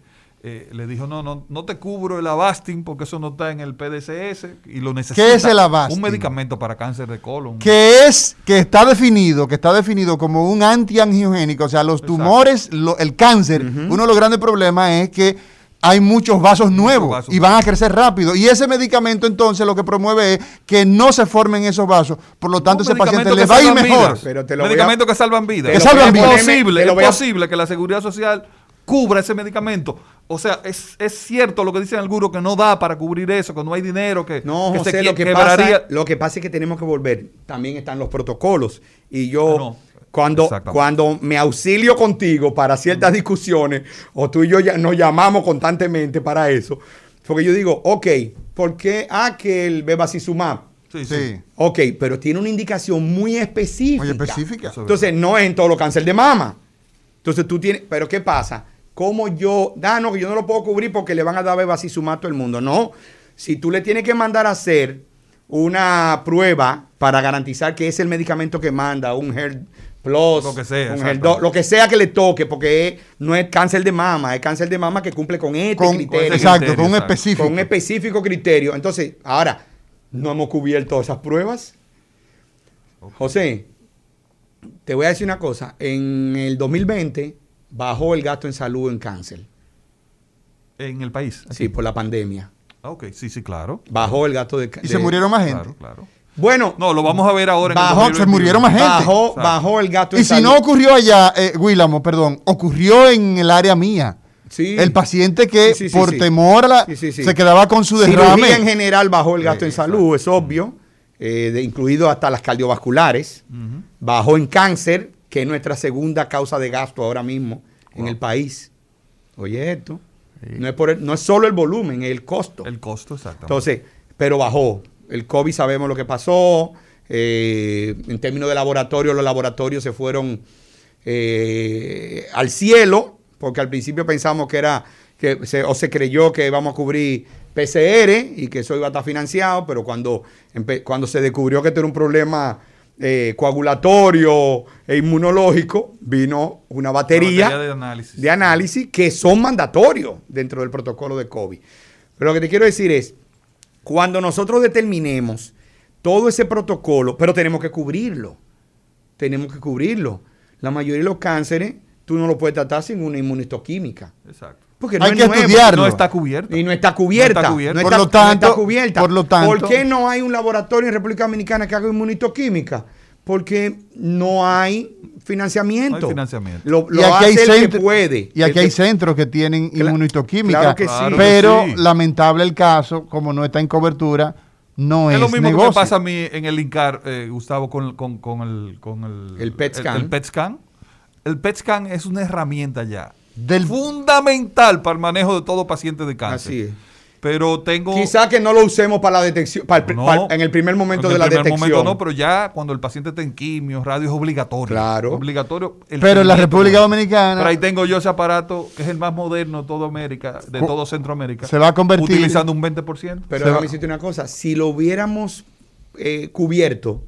C: eh, le dijo, no, no, no te cubro el Avastin porque eso no está en el PDCS y lo necesita.
E: ¿Qué es el Avastin?
C: Un medicamento para cáncer de colon.
E: Que es, que está definido, que está definido como un antiangiogénico, o sea, los tumores, el cáncer, uno de los grandes problemas es que hay muchos vasos nuevos y van a crecer rápido. Y ese medicamento entonces lo que promueve es que no se formen esos vasos. Por lo tanto, ese paciente le va a ir mejor.
C: Pero te medicamentos que salvan vidas.
E: Que salvan
C: vidas. Es posible, es posible que la seguridad social cubra ese medicamento. O sea, es, cierto lo que dicen algunos que no da para cubrir eso, que no hay dinero, que,
F: no, se lo que Pasa, lo que pasa es que tenemos que volver. También están los protocolos. Y yo, ah, cuando, cuando me auxilio contigo para ciertas discusiones, o tú y yo ya, nos llamamos constantemente para eso, porque yo digo, ok, ¿por qué? Ah, que el.
E: Sí, sí.
F: Ok, pero tiene una indicación muy específica.
E: Muy específica.
F: Entonces, no es en todo lo cáncer de mama. Entonces, tú tienes, pero ¿qué pasa? ¿Cómo yo, da, no, que yo no lo puedo cubrir porque le van a dar bebasizumab a todo el mundo? No, si tú le tienes que mandar a hacer una prueba para garantizar que es el medicamento que manda, un Health Plus,
C: lo que sea,
F: lo que sea que le toque, porque no es cáncer de mama, es cáncer de mama que cumple con este criterio.
E: exacto, con un específico.
F: Con un específico criterio. Entonces, ahora, no hemos cubierto esas pruebas. José, te voy a decir una cosa. En el 2020 bajó el gasto en salud en cáncer.
C: ¿En el país?
F: Sí, por la pandemia.
C: Ah, ok, sí, sí, claro.
F: Bajó el gasto de...
E: ¿Y se murieron más gente?
C: Claro, claro.
F: Bueno,
C: no, lo vamos a ver ahora.
E: Bajó, se murieron más gente.
F: Bajó, bajó el gasto.
E: En y si no ocurrió allá, eh, Willamo, perdón, ocurrió en el área mía. Sí. El paciente que por temor a la, se quedaba con su derrame.
F: en general bajó el gasto en salud, es obvio, eh, incluido hasta las cardiovasculares. Bajó en cáncer, que es nuestra segunda causa de gasto ahora mismo en el país. Oye, esto. No, es por no es solo el volumen, es el costo.
C: El costo, exacto.
F: Entonces, pero bajó. El COVID sabemos lo que pasó. Eh, en términos de laboratorio, los laboratorios se fueron eh, al cielo, porque al principio pensamos que era, que o se creyó que íbamos a cubrir PCR y que eso iba a estar financiado, pero cuando, cuando se descubrió que esto era un problema eh, coagulatorio e inmunológico, vino una batería,
C: de, análisis.
F: de, análisis. que son mandatorios dentro del protocolo de COVID. Pero lo que te quiero decir es, cuando nosotros determinemos todo ese protocolo, pero tenemos que cubrirlo, tenemos que cubrirlo. La mayoría de los cánceres tú no lo puedes tratar sin una inmunistoquímica.
C: Exacto.
E: Porque no Hay que estudiarlo.
C: No está cubierto.
F: Y no está cubierta. No está
E: por, lo tanto, cubierta.
F: por lo tanto. ¿Por qué no hay un laboratorio en República Dominicana que haga inmunistoquímica? Porque no hay financiamiento. No
C: hay financiamiento.
F: Lo, y aquí hay centros, puede.
E: Y aquí hay centros que tienen inmunistoquímica. pero lamentable el caso, como no está en cobertura, no es, es lo mismo que me
C: pasa a mí en el INCAR, eh, Gustavo, con, con, con, el, con el,
F: el PET scan.
C: el PET scan. El PET scan es una herramienta ya del fundamental para el manejo de todo paciente de cáncer.
F: Así es.
C: Pero tengo.
F: Quizá que no lo usemos para la detección, en el primer momento de la detección. Momento
C: no, pero ya cuando el paciente está en quimio, radio es obligatorio.
F: Claro.
C: Obligatorio.
E: pero en la República Dominicana.
C: Pero ahí tengo yo ese aparato, que es el más moderno de toda América, de todo Centroamérica.
E: Se va a convertir.
C: Utilizando un 20%.
F: Pero déjame decirte una cosa: si lo hubiéramos eh, cubierto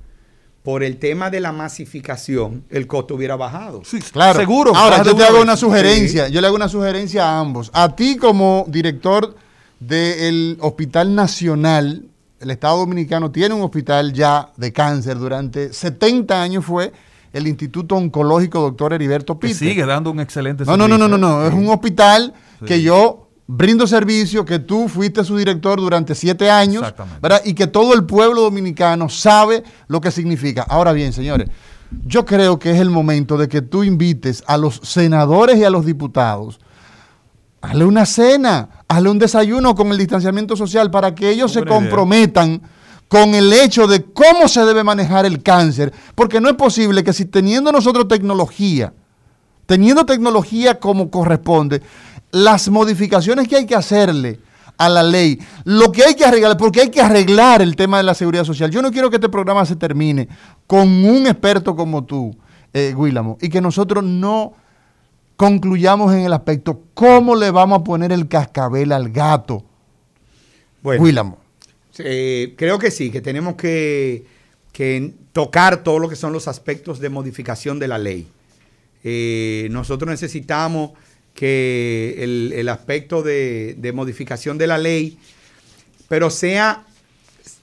F: por el tema de la masificación, el costo hubiera bajado.
E: Sí, claro. Seguro. Ahora, yo te hago una sugerencia. Yo le hago una sugerencia a ambos. A ti como director del Hospital Nacional, el Estado Dominicano tiene un hospital ya de cáncer. Durante 70 años fue el Instituto Oncológico Doctor Heriberto Pite.
C: sigue dando un excelente
E: servicio. No, no, no, no, no. Es un hospital que yo brindo servicio, que tú fuiste su director durante siete años, ¿verdad? y que todo el pueblo dominicano sabe lo que significa. Ahora bien, señores, yo creo que es el momento de que tú invites a los senadores y a los diputados, hazle una cena, hazle un desayuno con el distanciamiento social para que ellos se comprometan con el hecho de cómo se debe manejar el cáncer, porque no es posible que si teniendo nosotros tecnología, teniendo tecnología como corresponde, las modificaciones que hay que hacerle a la ley, lo que hay que arreglar, porque hay que arreglar el tema de la seguridad social. Yo no quiero que este programa se termine con un experto como tú, eh, y que nosotros no concluyamos en el aspecto cómo le vamos a poner el cascabel al gato.
F: Bueno, creo que sí, que tenemos que, tocar todo lo que son los aspectos de modificación de la ley. Eh, nosotros necesitamos que el, aspecto de, modificación de la ley, pero sea,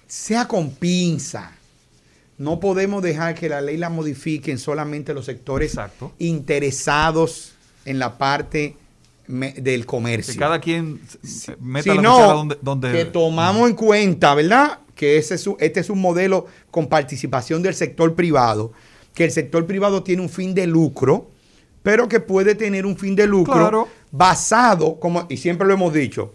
F: sea con pinza. No podemos dejar que la ley la modifiquen solamente los sectores interesados en la parte del comercio.
C: Que cada quien
F: meta la donde, Que tomamos en cuenta, ¿verdad? Que ese este es un modelo con participación del sector privado, que el sector privado tiene un fin de lucro pero que puede tener un fin de lucro basado, como, y siempre lo hemos dicho,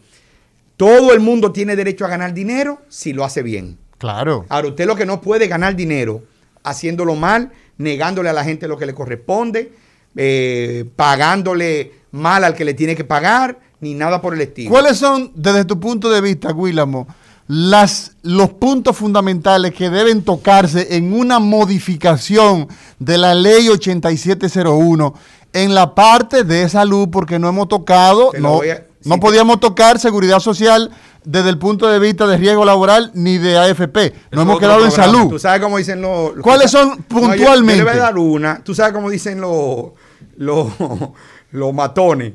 F: todo el mundo tiene derecho a ganar dinero si lo hace bien.
E: Claro.
F: Ahora, usted lo que no puede ganar dinero haciéndolo mal, negándole a la gente lo que le corresponde, eh, pagándole mal al que le tiene que pagar, ni nada por el estilo.
E: ¿Cuáles son, desde tu punto de vista, Guilamo, las, los puntos fundamentales que deben tocarse en una modificación de la ley 8701 en la parte de salud, porque no hemos tocado, no, no podíamos tocar seguridad social desde el punto de vista de riesgo laboral ni de AFP. No hemos quedado en salud.
F: Tú sabes cómo dicen los...
E: ¿Cuáles son puntualmente?
F: yo, le voy a dar una. Tú sabes cómo dicen los, los, matones.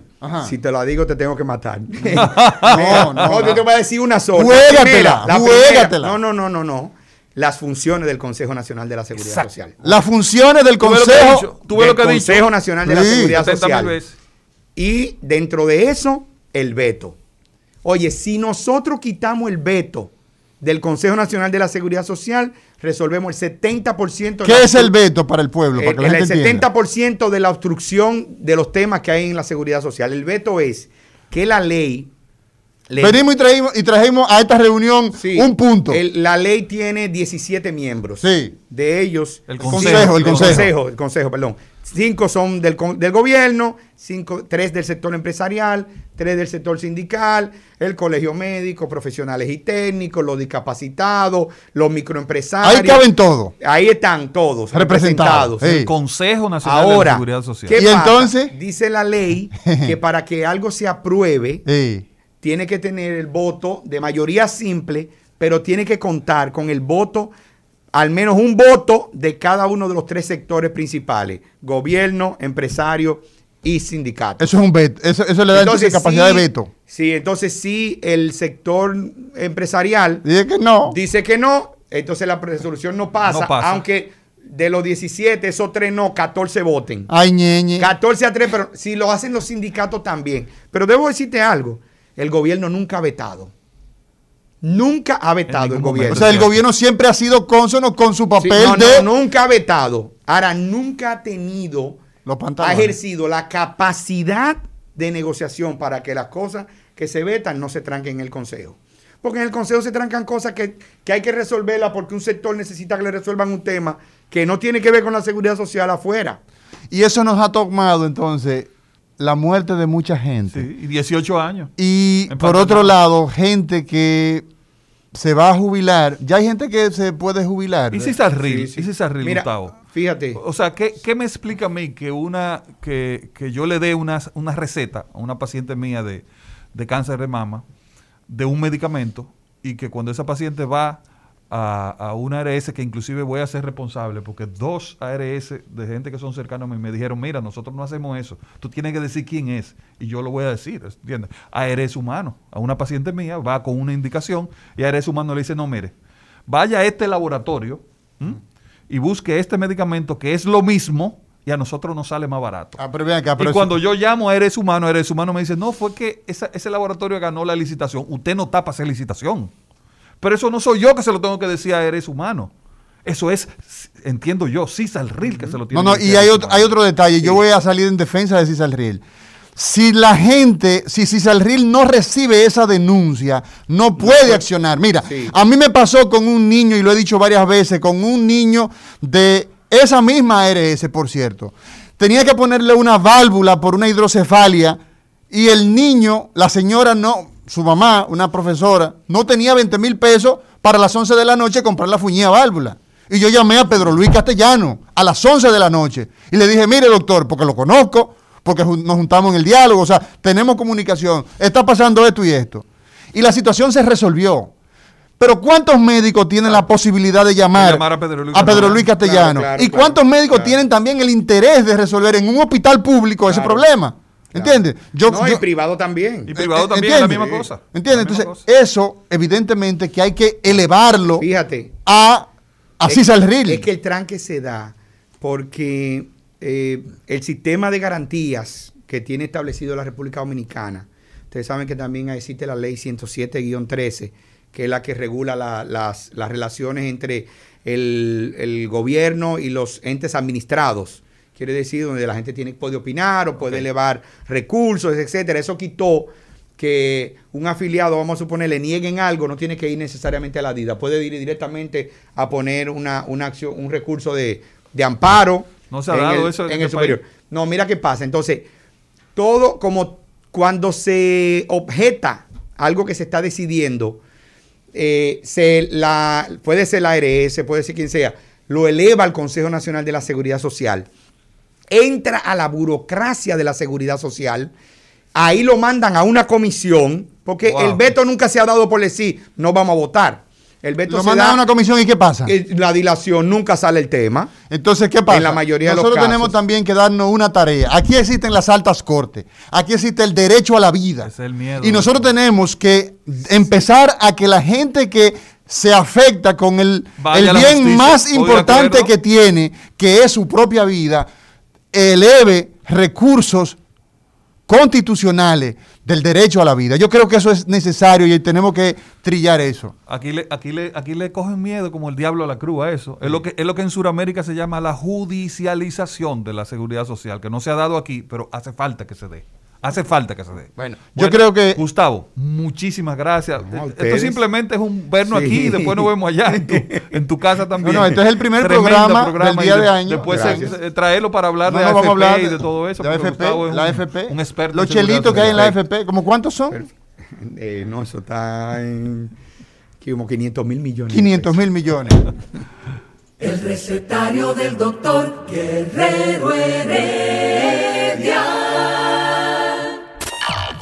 F: Si te la digo, te tengo que matar. no, no, no, yo te voy a decir una sola.
E: Juégatela, juégatela.
F: No, no, no, no, no las funciones del Consejo Nacional de la Seguridad Social.
E: Las funciones del Consejo,
F: del Consejo Nacional de la Seguridad Social. Y dentro de eso, el veto. Oye, si nosotros quitamos el veto del Consejo Nacional de la Seguridad Social, resolvemos el 70%.
E: ¿Qué es el veto para el pueblo?
F: el, el 70% de la obstrucción de los temas que hay en la seguridad social. El veto es que la ley
E: Venimos y trajimos, y trajimos a esta reunión un punto.
F: la ley tiene 17 miembros.
E: Sí.
F: De ellos.
E: El consejo,
F: el consejo. El consejo, perdón. Cinco son del, del gobierno, cinco, tres del sector empresarial, tres del sector sindical, el colegio médico, profesionales y técnicos, los discapacitados, los microempresarios.
E: Ahí caben todos.
F: Ahí están todos representados.
C: El Consejo Nacional de la Seguridad Social.
F: ¿Y entonces? Dice la ley que para que algo se apruebe, tiene que tener el voto de mayoría simple, pero tiene que contar con el voto, al menos un voto de cada uno de los tres sectores principales, gobierno, empresario y sindicato.
E: Eso es un veto, eso, le da entonces, capacidad de veto.
F: Sí, entonces si el sector empresarial
E: dice que no,
F: dice que no, entonces la resolución no pasa, aunque de los 17, esos tres no, 14 voten.
E: Ay, ñeñe.
F: 14 a 3, pero si lo hacen los sindicatos también. Pero debo decirte algo el gobierno nunca ha vetado. Nunca ha vetado el gobierno.
E: O sea, el gobierno siempre ha sido consono con su papel de...
F: No, nunca ha vetado. Ahora, nunca ha tenido, ha ejercido la capacidad de negociación para que las cosas que se vetan no se tranquen en el Consejo. Porque en el Consejo se trancan cosas que, que hay que resolverlas porque un sector necesita que le resuelvan un tema que no tiene que ver con la seguridad social afuera.
E: Y eso nos ha tomado entonces la muerte de mucha gente.
C: Sí, y 18 años.
E: Y por otro lado, gente que se va a jubilar. Ya hay gente que se puede jubilar.
C: ¿Y si se sí, sí. ¿Y si Mira,
F: Fíjate.
C: O sea, ¿qué, me explica a mí que una que, yo le dé una, una, receta a una paciente mía de, de cáncer de mama de un medicamento y que cuando esa paciente va a, una ARS que inclusive voy a ser responsable porque dos ARS de gente que son cercanos a mí me dijeron, mira, nosotros no hacemos eso, tú tienes que decir quién es y yo lo voy a decir, ¿entiendes? ARS humano, a una paciente mía va con una indicación y ARS humano le dice, no, mire, vaya a este laboratorio y busque este medicamento que es lo mismo y a nosotros nos sale más barato. Ah, y cuando yo llamo a Eres Humano, Eres Humano me dice, no, fue que ese laboratorio ganó la licitación. Usted no tapa esa licitación. Pero eso no soy yo que se lo tengo que decir a Eres Humano. Eso es, entiendo yo, Cisal Ril que se lo tiene
E: No, no, y hay otro, hay otro detalle. Yo voy a salir en defensa de Cisal Ril. Si la gente, si Cisalril no recibe esa denuncia, no puede accionar. Mira, a mí me pasó con un niño, y lo he dicho varias veces, con un niño de esa misma ARS, por cierto. Tenía que ponerle una válvula por una hidrocefalia y el niño, la señora no, su mamá, una profesora, no tenía 20 mil pesos para las 11 de la noche comprar la fuñía válvula. Y yo llamé a Pedro Luis Castellano a las 11 de la noche y le dije, mire doctor, porque lo conozco, porque nos juntamos en el diálogo, o sea, tenemos comunicación, está pasando esto y esto. Y la situación se resolvió. Pero ¿cuántos médicos tienen la posibilidad de llamar, a Pedro Luis, Castellano? ¿Y cuántos médicos tienen también el interés de resolver en un hospital público ese problema? ¿Entiendes?
F: Yo, no, y privado también.
C: Y privado también es la misma cosa.
E: ¿Entiendes? Entonces, eso, evidentemente, que hay que elevarlo
F: Fíjate,
E: a así es, el
F: Es que el tranque se da porque eh, el sistema de garantías que tiene establecido la República Dominicana, ustedes saben que también existe la ley 107-13, que es la que regula las, relaciones entre el, gobierno y los entes administrados. Quiere decir, donde la gente tiene, puede opinar o puede elevar recursos, etcétera. Eso quitó que un afiliado, vamos a suponer, le nieguen algo, no tiene que ir necesariamente a la DIDA, puede ir directamente a poner una, una acción, un recurso de, de amparo
C: no se ha dado eso
F: en, el superior. No, mira qué pasa. Entonces, todo como cuando se objeta algo que se está decidiendo, eh, se la, puede ser la ARS, puede ser quien sea, lo eleva al Consejo Nacional de la Seguridad Social, entra a la burocracia de la seguridad social, ahí lo mandan a una comisión, porque el veto nunca se ha dado por decir, no vamos a votar. El veto
E: lo mandan a una comisión y ¿qué pasa?
F: La dilación nunca sale el tema.
E: Entonces, ¿qué pasa?
F: En la mayoría
E: de los
F: casos.
E: tenemos también que darnos una tarea. Aquí existen las altas cortes. Aquí existe el derecho a la vida.
C: Es el miedo.
E: Y nosotros tenemos que empezar a que la gente que se afecta con el, el bien más importante que tiene, que es su propia vida, eleve recursos constitucionales del derecho a la vida. Yo creo que eso es necesario y tenemos que trillar eso.
C: Aquí le, aquí le, aquí le cogen miedo como el diablo a la cruz a eso. Es, lo que, es lo que en Sudamérica se llama la judicialización de la seguridad social, que no se ha dado aquí, pero hace falta que se dé. Hace falta que se dé.
E: Bueno, yo creo que.
C: Gustavo, muchísimas gracias. Esto simplemente es un vernos aquí y después nos vemos allá en tu, casa también.
E: Bueno, este es el primer programa, del día de, año.
C: Después traerlo para hablar de la AFP y de todo eso.
E: La AFP, la AFP.
C: Un experto.
E: Los chelitos que hay en la AFP, ¿cómo cuántos son?
F: Eh, no, eso está en como 500 mil millones.
E: 500 mil millones.
B: El recetario del doctor Guerrero Heredia.